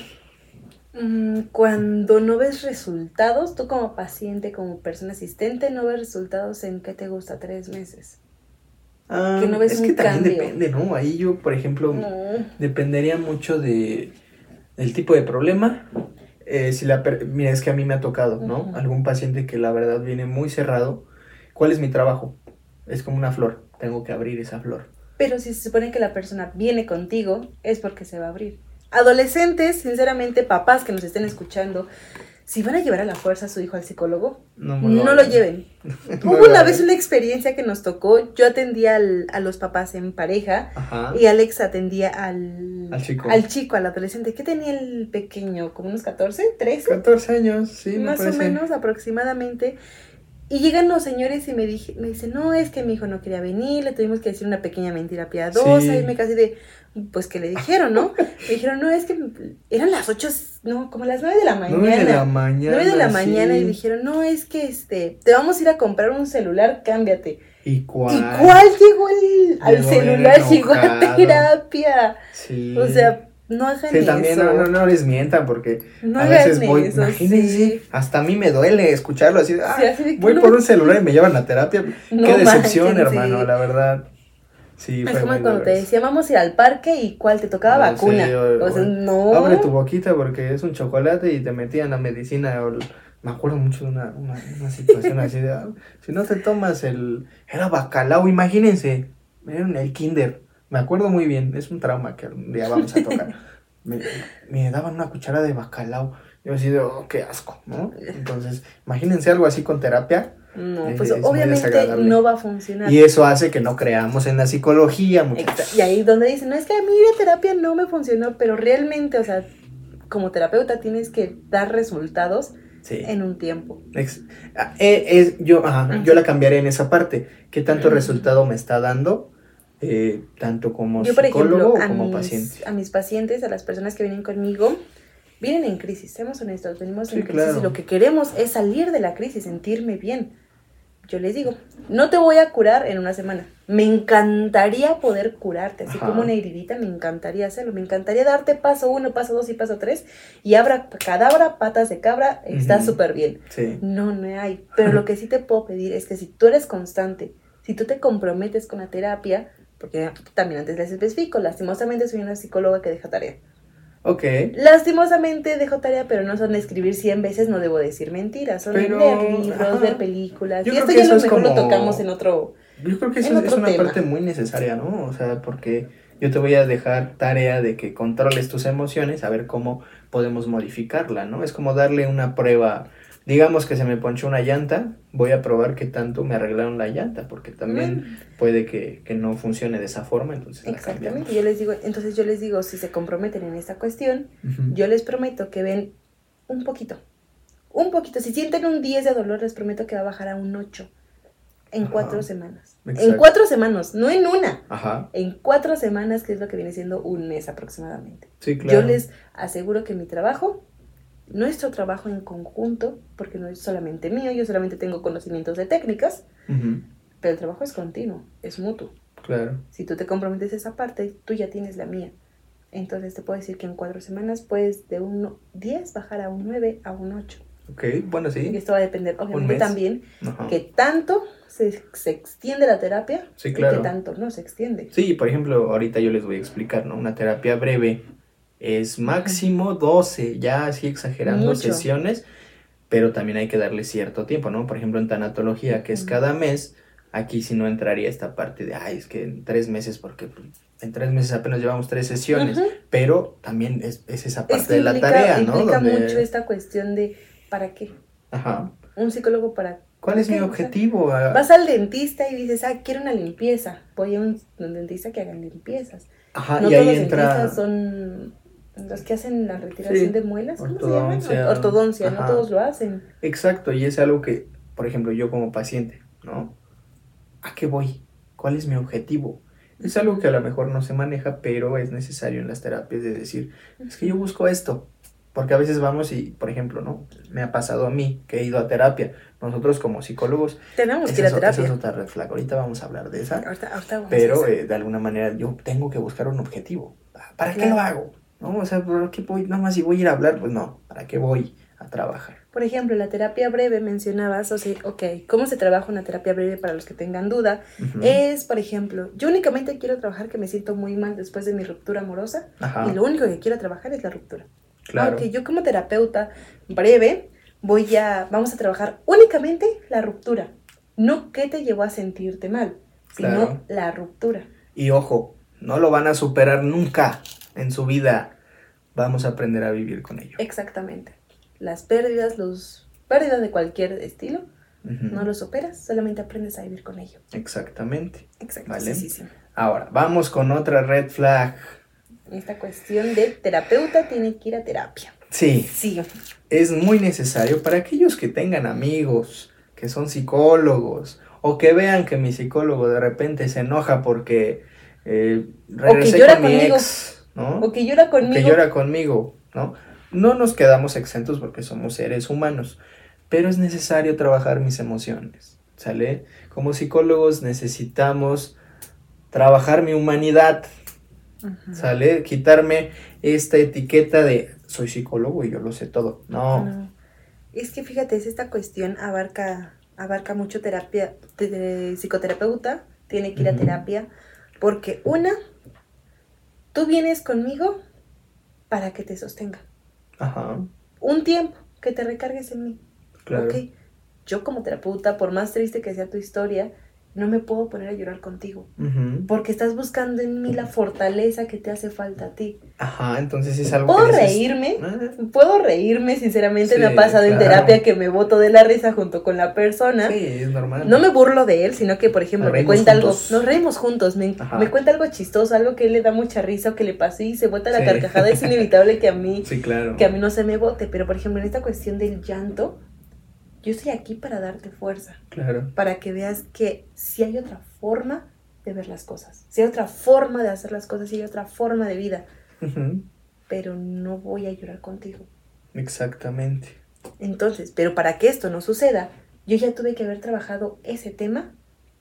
Mm, Cuando no ves resultados, tú como paciente, como persona asistente, no ves resultados en qué te gusta tres meses. Ah, Que no ves es un que también cambio. depende, ¿no? Ahí yo, por ejemplo, No. dependería mucho de del tipo de problema. Eh, si la mira, es que a mí me ha tocado, ¿no? Algún paciente que la verdad viene muy cerrado. ¿Cuál es mi trabajo? Es como una flor. Tengo que abrir esa flor. Pero si se supone que la persona viene contigo, es porque se va a abrir. Adolescentes, sinceramente, papás que nos estén escuchando, si van a llevar a la fuerza a su hijo al psicólogo, No, no, lo lleven. [laughs] No Hubo lo una vez una experiencia que nos tocó. Yo atendía al- a los papás en pareja Ajá. y Alex atendía al, Al chico. al chico, al adolescente. ¿Qué tenía el pequeño? ¿Como unos 14? ¿13? 14 años, sí, me más o parece. menos aproximadamente. Y llegan los señores y me, dije, me dicen, no, es que mi hijo no quería venir, le tuvimos que decir una pequeña mentira piadosa. Sí. Y me casi de, pues que le dijeron, ¿no? [laughs] me dijeron, no, es que eran las 8, no, como las 9 de la mañana. 9 de la mañana. 9 de la mañana y dijeron, no, es que este, te vamos a ir a comprar un celular, cámbiate. ¿Y cuál? ¿Y cuál llegó el, al Llegó celular? [laughs] Llegó a terapia. Sí. O sea, no hagan Sí, eso. también no, no, no les mientan porque No a veces voy, eso, imagínense, sí. hasta a mí me duele escucharlo así, "Ah, Sí, así voy no- por un celular y me llevan a terapia. Qué decepción, manchen, hermano, la verdad. Sí, Es como cuando te decía, vamos a ir al parque y cuál te tocaba No, vacuna. sí, o- o sea, o- no. Abre tu boquita porque es un chocolate y te metían la medicina. o me acuerdo mucho de una, una, una situación así de, "Ah, si no te tomas el... Era bacalao, imagínense. Era en el kinder. Me acuerdo muy bien, es un trauma que un día vamos a tocar. [laughs] me, me daban una cuchara de bacalao. Yo así de, oh, qué asco, ¿no? Entonces, imagínense algo así con terapia. No, Es- pues es obviamente no va a funcionar. Y eso hace que no creamos en la psicología, muchachos. Y ahí donde dicen, no, es que a mí la terapia no me funcionó, pero realmente, o sea, como terapeuta tienes que dar resultados Sí. en un tiempo. Ex- ah, eh, es, yo, ajá, yo la cambiaré en esa parte. ¿Qué tanto resultado me está dando? Eh, tanto como Yo, por psicólogo ejemplo, a como mis, paciente. a mis pacientes, a las personas que vienen conmigo, vienen en crisis, seamos honestos, venimos Sí, en crisis claro. y lo que queremos es salir de la crisis, sentirme bien. Yo les digo, no te voy a curar en una semana. Me encantaría poder curarte, así Ajá. como una heridita, me encantaría hacerlo. Me encantaría darte paso uno, paso dos y paso tres. Y abra cadabra, patas de cabra, está Ujú. súper bien. Sí. No, no hay. Pero lo que sí te puedo pedir es que si tú eres constante, si tú te comprometes con la terapia, porque también antes les especifico, lastimosamente soy una psicóloga que deja tarea. Ok. Lastimosamente dejo tarea, pero no son escribir 100 veces, no debo decir mentiras, son Pero, leer libros, ajá. ver películas. Yo y creo esto que ya eso lo es mejor lo como- tocamos en otro... Yo creo que eso es una tema. parte muy necesaria, ¿no? O sea, porque yo te voy a dejar tarea de que controles tus emociones, a ver cómo podemos modificarla, ¿no? Es como darle una prueba digamos que se me ponchó una llanta, voy a probar qué tanto me arreglaron la llanta, porque también Mm. puede que, que no funcione de esa forma, entonces la Exactamente. cambiamos. Yo les digo, entonces yo les digo, si se comprometen en esta cuestión, yo les prometo que ven un poquito. Un poquito. Si sienten un 10 de dolor, les prometo que va a bajar a un 8 en Ajá. cuatro semanas. En cuatro semanas, no en una. Ajá, En cuatro semanas, que es lo que viene siendo un mes aproximadamente. sí, claro. Yo les aseguro que mi trabajo, nuestro trabajo en conjunto, porque no es solamente mío, yo solamente tengo conocimientos de técnicas, pero el trabajo es continuo, es mutuo. Claro. Si tú te comprometes esa parte, tú ya tienes la mía. Entonces te puedo decir que en cuatro semanas puedes de un 10 bajar a un 9, a un 8. Ok, bueno, Y sí. esto va a depender, obviamente, también Ajá. que tanto se, se extiende la terapia Sí, y claro. que tanto no se extiende. Sí, por ejemplo, ahorita yo les voy a explicar, ¿no? Una terapia breve es máximo 12, ya así exagerando Mucho. sesiones, pero también hay que darle cierto tiempo, ¿no? Por ejemplo, en tanatología, que es cada mes, aquí sí no entraría esta parte de, ay, es que en tres meses, porque en tres meses apenas llevamos tres sesiones, Ujú. pero también es, es esa Es parte que de la implica, tarea, ¿no? implica Donde- mucho esta cuestión de ¿para qué? Ajá. Un psicólogo para... ¿Cuál es mi Ok, o sea, objetivo? Ah, Vas al dentista y dices, ah, quiero una limpieza. Voy a un, un dentista que haga limpiezas. Ajá, no y todos ahí los entra... dentistas son los que hacen la retiración Sí, de muelas. ¿Cómo se ortodoncia. llama? Ortodoncia, no todos lo hacen. Exacto, y es algo que, por ejemplo, yo como paciente, ¿no? ¿A qué voy? ¿Cuál es mi objetivo? Es algo que a lo mejor no se maneja, pero es necesario en las terapias de decir, es que yo busco esto. Porque a veces vamos y, por ejemplo, ¿no? Me ha pasado a mí que he ido a terapia. Nosotros como psicólogos, Tenemos que ir esa a es, esa es terapia. otra red flag. Ahorita vamos a hablar de esa. Ahorita, ahorita vamos a Pero eso. eh, de alguna manera yo tengo que buscar un objetivo. ¿Para qué lo hago? ¿No? O sea, ¿por qué voy? Nada más si voy a ir a hablar, pues no. ¿Para qué voy a trabajar? Por ejemplo, la terapia breve mencionabas, o sea, ok, ¿cómo se trabaja una terapia breve para los que tengan duda? Es, por ejemplo, yo únicamente quiero trabajar que me siento muy mal después de mi ruptura amorosa Ajá, y lo único que quiero trabajar es la ruptura. claro. Aunque yo como terapeuta breve voy a, vamos a trabajar únicamente la ruptura, no qué te llevó a sentirte mal, sino Claro. la ruptura. Y ojo, no lo van a superar nunca en su vida. Vamos a aprender a vivir con ello. Exactamente. Las pérdidas, los pérdidas de cualquier estilo, no lo superas, solamente aprendes a vivir con ello. Exactamente. Exacto. Vale. Sí, sí, sí. Ahora, vamos con otra red flag. Esta cuestión de terapeuta tiene que ir a terapia. Sí, Sí. es muy necesario para aquellos que tengan amigos, que son psicólogos, o que vean que mi psicólogo de repente se enoja porque eh, regresé llora con mi ex, ¿no? O que llora O conmigo. que llora conmigo, ¿no? No nos quedamos exentos porque somos seres humanos, pero es necesario trabajar mis emociones, ¿sale? Como psicólogos necesitamos trabajar mi humanidad. ¿sale? Quitarme esta etiqueta de soy psicólogo y yo lo sé todo. No, No. Es que fíjate, es esta cuestión abarca, abarca mucho terapia, de- de psicoterapeuta, tiene que ir a terapia, porque una, tú vienes conmigo para que te sostenga. ajá, Un tiempo que te recargues en mí. claro. Ok, yo como terapeuta, por más triste que sea tu historia, no me puedo poner a llorar contigo. Porque estás buscando en mí la fortaleza que te hace falta a ti. Ajá, entonces es algo ¿Puedo que reírme? "Ah, Puedo reírme, sinceramente me ha pasado en terapia que me boto de la risa junto con la persona. Sí, es normal. No me burlo de él, sino que, por ejemplo, me cuenta juntos. algo, nos reímos juntos, me, cuenta algo chistoso, algo que él le da mucha risa o que le pasó y se bota la Sí. carcajada, es inevitable que a mí, [laughs] Sí, claro. que a mí no se me bote, pero por ejemplo, en esta cuestión del llanto, yo estoy aquí para darte fuerza, Claro. para que veas que si hay otra forma de ver las cosas, si hay otra forma de hacer las cosas, si hay otra forma de vida, pero no voy a llorar contigo. Exactamente. Entonces, pero para que esto no suceda, yo ya tuve que haber trabajado ese tema.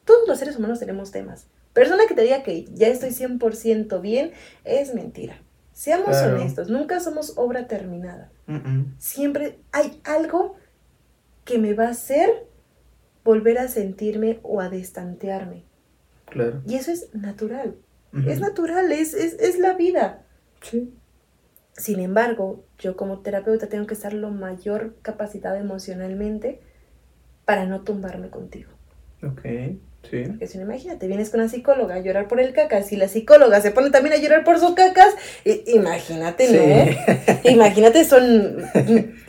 Todos los seres humanos tenemos temas. Persona que te diga que ya estoy 100% bien es mentira. Seamos Claro. honestos, nunca somos obra terminada. Siempre hay algo que me va a hacer volver a sentirme o a destantearme. Claro. Y eso es natural. Es natural, es, es, es la vida. Sí. Sin embargo, yo como terapeuta tengo que estar lo mayor capacitada emocionalmente para no tumbarme contigo. Ok. Sí. Porque si no, imagínate, vienes con una psicóloga a llorar por el cacas y la psicóloga se pone también a llorar por sus cacas, imagínate, ¿no? Sí. Imagínate, son... [laughs]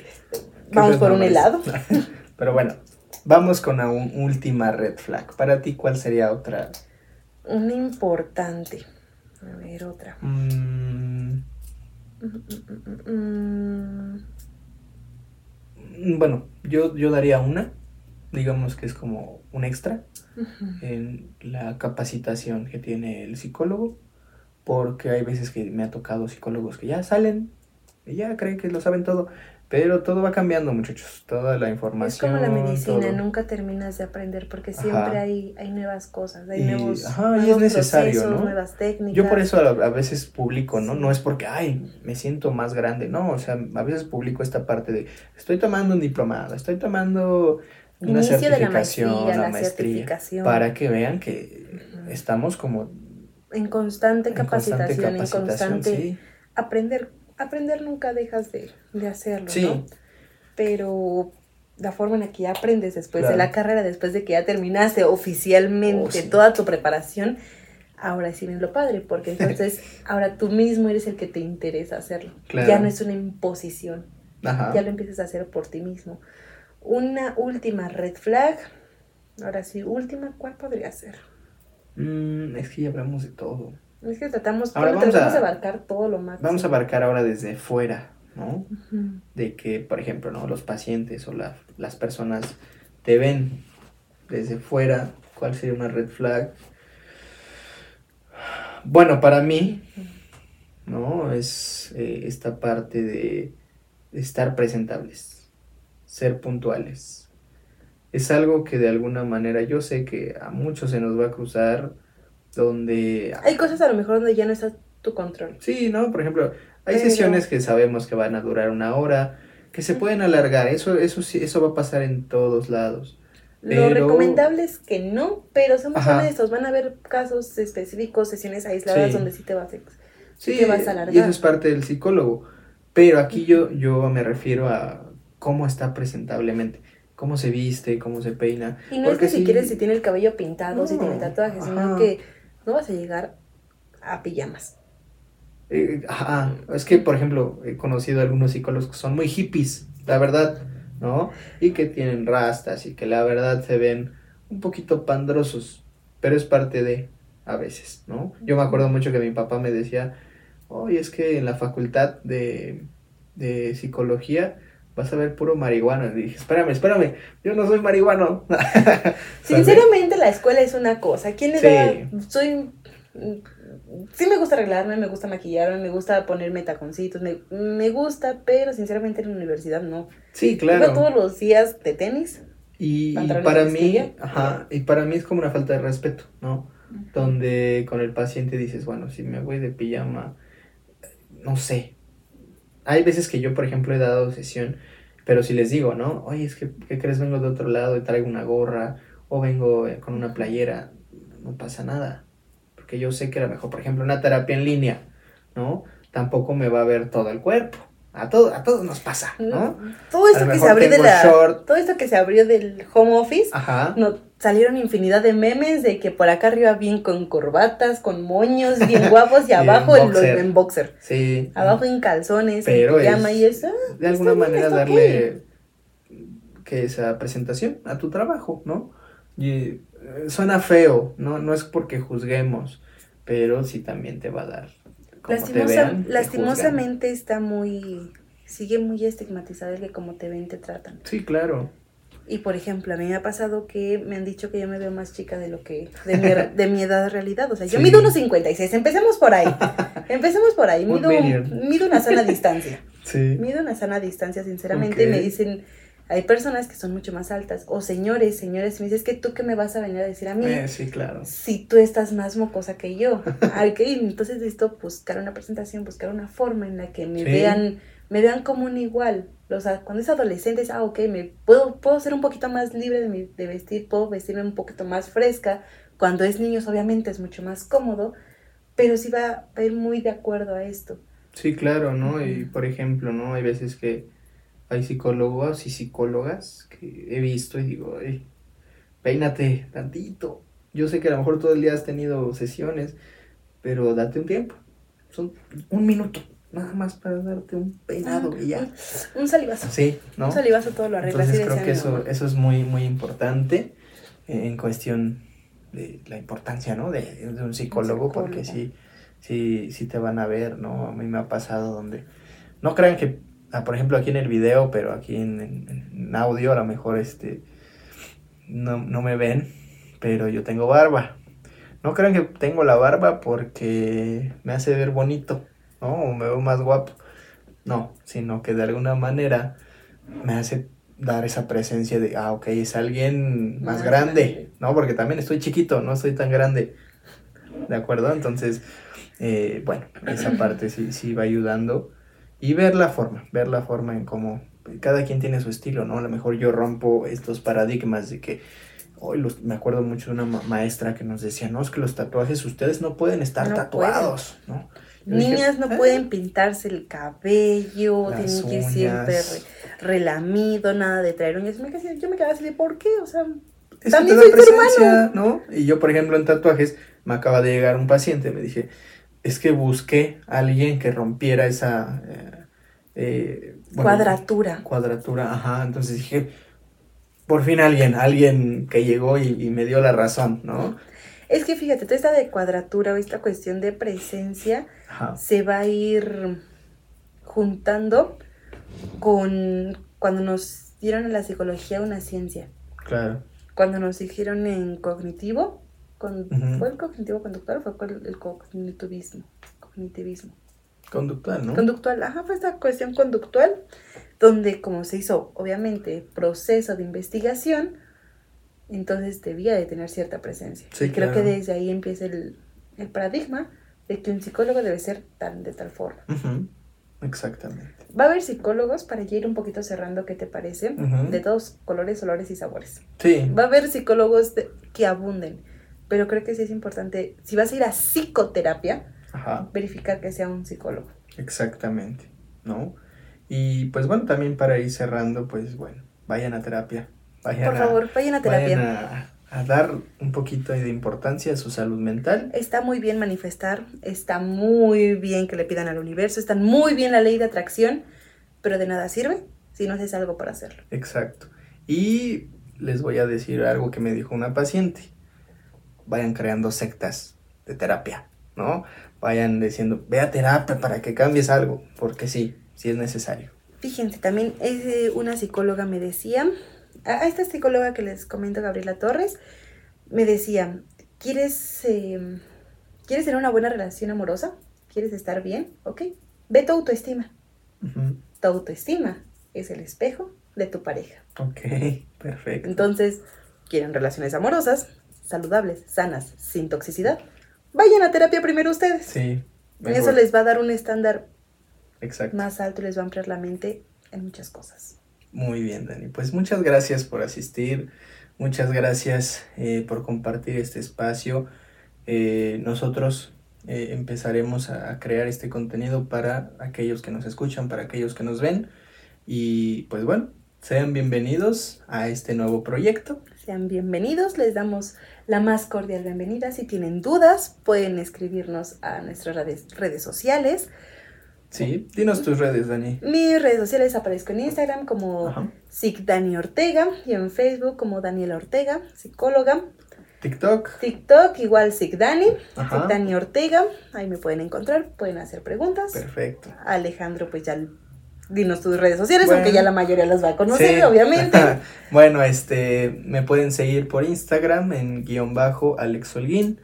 Vamos por un helado. [laughs] Pero bueno, vamos con una un- última red flag. Para ti, ¿cuál sería otra? Una importante. A ver, otra. Mm, Mm, bueno, yo, yo daría una, digamos que es como un extra en la capacitación que tiene el psicólogo, porque hay veces que me ha tocado psicólogos que ya salen y ya creen que lo saben todo, pero todo va cambiando, muchachos, toda la Es información. como la medicina, todo. nunca terminas de aprender porque siempre hay, hay nuevas cosas, hay Y- nuevos, ajá, y es nuevos necesario, procesos, ¿no? nuevas técnicas. Yo por eso a, a veces publico, ¿no? Sí. No es porque, ay, me siento más grande, no, o sea, a veces publico esta parte de, estoy tomando un diplomado, estoy tomando una Inicio de la certificación, maestría, una la maestría, certificación. para que vean que estamos como En constante en capacitación, constante en constante sí. aprender. Aprender nunca dejas de, de hacerlo, Sí. ¿no? Pero la forma en la que ya aprendes después de la carrera, después de que ya terminaste oficialmente Oh, sí. toda tu preparación, ahora sí viene lo padre, porque entonces [laughs] ahora tú mismo eres el que te interesa hacerlo. Claro. Ya no es una imposición, Ajá. ya lo empiezas a hacer por ti mismo. Una última red flag, ahora sí, última, ¿cuál podría ser? Mm, es que ya hablamos de todo. Es que tratamos, Ahora vamos tratamos a- de abarcar todo lo máximo. Vamos a abarcar ahora desde fuera, ¿no? De que, por ejemplo, ¿no? los pacientes o la- las personas te ven desde fuera, ¿cuál sería una red flag? Bueno, para mí, ¿no? Es eh, esta parte de estar presentables, ser puntuales. Es algo que de alguna manera yo sé que a muchos se nos va a cruzar donde... Hay cosas a lo mejor donde ya no está tu control. Sí, ¿no? Por ejemplo, hay Pero- sesiones que sabemos que van a durar una hora, que se pueden alargar, eso, eso sí, eso va a pasar en todos lados. Lo recomendable es que no, pero somos Ajá. honestos, van a haber casos específicos, sesiones aisladas Sí. donde sí te vas a... Sí, te vas a y alargar. eso es parte del psicólogo. Pero aquí yo, yo me refiero a cómo está presentablemente, cómo se viste, cómo se peina. Y no Porque es que sí- si quieres, si tiene el cabello pintado, si tiene tatuajes, sino que no vas a llegar a pijamas. Eh, ajá, es que, por ejemplo, he conocido algunos psicólogos que son muy hippies, la verdad, ¿no? Y que tienen rastas y que la verdad se ven un poquito pandrosos, pero es parte de, a veces, ¿no? Yo me acuerdo mucho que mi papá me decía, oye, es que en la facultad de, de psicología vas a ver puro marihuana. Y dije, espérame, espérame, yo no soy marihuano. [laughs] Sinceramente, la escuela es una cosa. ¿Quién le Sí. da? Soy. Sí me gusta arreglarme, me gusta maquillarme, me gusta ponerme taconcitos, me, me gusta, pero sinceramente en la universidad no. Sí, Iba claro. todos los días de tenis. Y, para mí, ajá, y para mí es como una falta de respeto, ¿no? Donde con el paciente dices, bueno, si me voy de pijama, no sé. Hay veces que yo, por ejemplo, he dado sesión, pero si les digo, ¿no? Oye, es que, ¿qué crees? Vengo de otro lado y traigo una gorra, o vengo eh, con una playera, no pasa nada. Porque yo sé que a lo mejor, por ejemplo, una terapia en línea, ¿no? Tampoco me va a ver todo el cuerpo. A, todo, a todos nos pasa, ¿no? Todo esto que se abrió de la. Todo esto que se abrió del home office. Ajá. No, salieron infinidad de memes de que por acá arriba bien con corbatas, con moños, bien guapos, y [laughs] abajo en, boxer. en boxer. Sí. Abajo en calzones, Pero en pijama es- y eso. de alguna manera darle que esa presentación a tu trabajo, ¿no? Y eh, suena feo, ¿no? No es porque juzguemos, pero sí también te va a dar. Como te vean, te lastimosamente está muy. Sigue muy estigmatizado el que como te ven te tratan. Sí, claro. Y por ejemplo, a mí me ha pasado que me han dicho que yo me veo más chica de lo que. de mi, de mi edad en realidad. O sea, yo Sí. mido unos 56. Empecemos por ahí. Empecemos por ahí. Mido, mido una sana distancia. Sí. Mido una sana distancia, sinceramente. Ok. Me dicen. Hay personas que son mucho más altas. O señores, señores, me dicen, es que tú que me vas a venir a decir a mí. Eh, sí, claro. si tú estás más mocosa que yo. [laughs] Ah, ok, entonces necesito buscar una presentación, buscar una forma en la que me Sí. vean, me vean como un igual. O sea, cuando es adolescente es, ah, ok, me puedo, puedo ser un poquito más libre de, mi- de vestir, puedo vestirme un poquito más fresca. Cuando es niños, obviamente es mucho más cómodo, pero sí va a ir muy de acuerdo a esto. Sí, claro, ¿no? Y por ejemplo, ¿no? Hay veces que hay psicólogos y psicólogas que he visto y digo, "Ey, peínate tantito. Yo sé que a lo mejor todo el día has tenido sesiones, pero date un tiempo. Son un minuto, nada más para darte un peinado y ya. Un, un salivazo. Sí, ¿no? Un salivazo todo lo arregla. Entonces creo que eso, eso es muy, muy importante eh, en cuestión de la importancia, ¿no? De, de un psicólogo, porque psicólogo. sí, sí, sí te van a ver, ¿no? A mí me ha pasado donde, no crean que, ah, por ejemplo, aquí en el video, pero aquí en, en- en audio a lo mejor este, no, no me ven, pero yo tengo barba. No crean que tengo la barba porque me hace ver bonito, ¿no? O me veo más guapo. No, sino que de alguna manera me hace dar esa presencia de, ah, ok, es alguien más grande. ¿no? Porque también estoy chiquito, no estoy tan grande, ¿de acuerdo? Entonces, eh, bueno, esa parte sí, sí va ayudando y ver la forma, ver la forma en cómo cada quien tiene su estilo, ¿no? A lo mejor yo rompo estos paradigmas de que hoy me acuerdo mucho de una ma- maestra que nos decía, no, es que los tatuajes ustedes no pueden estar No tatuados, ¿no? Niñas no pueden pintarse el cabello, Las tienen que ir siempre re- relamido, nada de traer uñas. Yo me quedaba así de, ¿por qué? O sea, Es También soy presencia, ¿no? Y yo, por ejemplo, en tatuajes, me acaba de llegar un paciente, me dije, es que busqué a alguien que rompiera esa eh, eh, bueno, cuadratura. cuadratura, ajá. Entonces dije, por fin alguien, alguien que llegó y, y me dio la razón, ¿no? Es que fíjate, toda esta de cuadratura o esta cuestión de presencia Ajá. se va a ir juntando con cuando nos dieron en la psicología una ciencia. Claro. Cuando nos dijeron en cognitivo, con. ¿fue el cognitivo conductual o fue el cognitivismo? Cognitivismo. Conductual, ¿no? Conductual, ajá, fue esta cuestión conductual, donde como se hizo, obviamente, proceso de investigación, entonces debía de tener cierta presencia. Sí, y creo claro. que desde ahí empieza el, el paradigma de que un psicólogo debe ser tan de tal forma. Exactamente. Va a haber psicólogos, para ya ir un poquito cerrando, ¿qué te parece? De todos colores, olores y sabores. Sí. Va a haber psicólogos de- que abunden, pero creo que sí es importante, si vas a ir a psicoterapia, Ajá. verificar que sea un psicólogo. Exactamente, ¿no? Y pues bueno, también para ir cerrando, pues bueno, vayan a terapia. Vayan Por a- favor, vayan a terapia. Vayan a, a dar un poquito de importancia a su salud mental. Está muy bien manifestar, está muy bien que le pidan al universo, está muy bien la ley de atracción, pero de nada sirve si no haces algo para hacerlo. Exacto. Y les voy a decir algo que me dijo una paciente. Vayan creando sectas de terapia, ¿no? Vayan diciendo, ve a terapia para que cambies algo, porque sí, sí es necesario. Fíjense, también eh, una psicóloga me decía, a esta psicóloga que les comento, Gabriela Torres, me decía, ¿quieres, eh, ¿quieres tener una buena relación amorosa? ¿Quieres estar bien? Ok, ve tu autoestima. Tu autoestima es el espejo de tu pareja. Ok, perfecto. Entonces, quieren relaciones amorosas, saludables, sanas, sin toxicidad. Vayan a terapia primero ustedes. Sí. Eso mejor. les va a dar un estándar Exacto. más alto y les va a ampliar la mente en muchas cosas. Muy bien, Dani. Pues muchas gracias por asistir. Muchas gracias eh, por compartir este espacio. Eh, nosotros eh, empezaremos a, a crear este contenido para aquellos que nos escuchan, para aquellos que nos ven. Y pues bueno, sean bienvenidos a este nuevo proyecto. Sean bienvenidos, les damos la más cordial bienvenida. Si tienen dudas, pueden escribirnos a nuestras redes, redes sociales. Sí, dinos tus redes, Dani. Mis redes sociales aparezco en Instagram como Ajá. Sic Dani Ortega y en Facebook como Daniela Ortega, psicóloga. TikTok. TikTok igual Sic Dani, Ajá. Sic Dani Ortega. Ahí me pueden encontrar, pueden hacer preguntas. Perfecto. Alejandro, pues ya dinos tus redes sociales, Bueno. aunque ya la mayoría las va a conocer, Sí. obviamente. [laughs] bueno, este, me pueden seguir por Instagram en guion bajo Alex Holguín.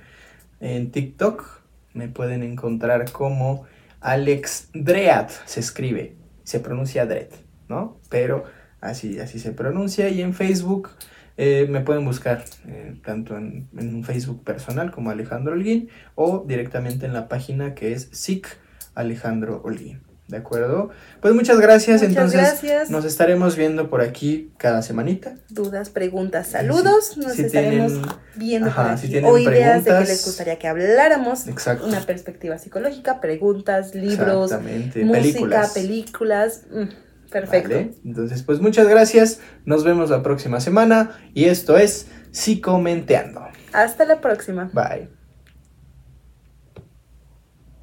En TikTok me pueden encontrar como Alex Dread, se escribe, se pronuncia Dread, ¿no? Pero así, así se pronuncia. Y en Facebook eh, me pueden buscar eh, tanto en, en un Facebook personal como Alejandro Holguín o directamente en la página que es SIC Alejandro Holguín. ¿De acuerdo? Pues muchas gracias. Muchas Entonces gracias. nos estaremos viendo por aquí cada semanita. Dudas, preguntas, saludos. Si- Nos si estaremos tienen- viendo ajá, por si aquí. tienen o ideas de que les gustaría que habláramos. Exacto. Una perspectiva psicológica, preguntas, libros, música, películas. películas. Mm, perfecto. Vale, Entonces, pues muchas gracias. Nos vemos la próxima semana. Y esto es Psicomenteando. Hasta la próxima. Bye.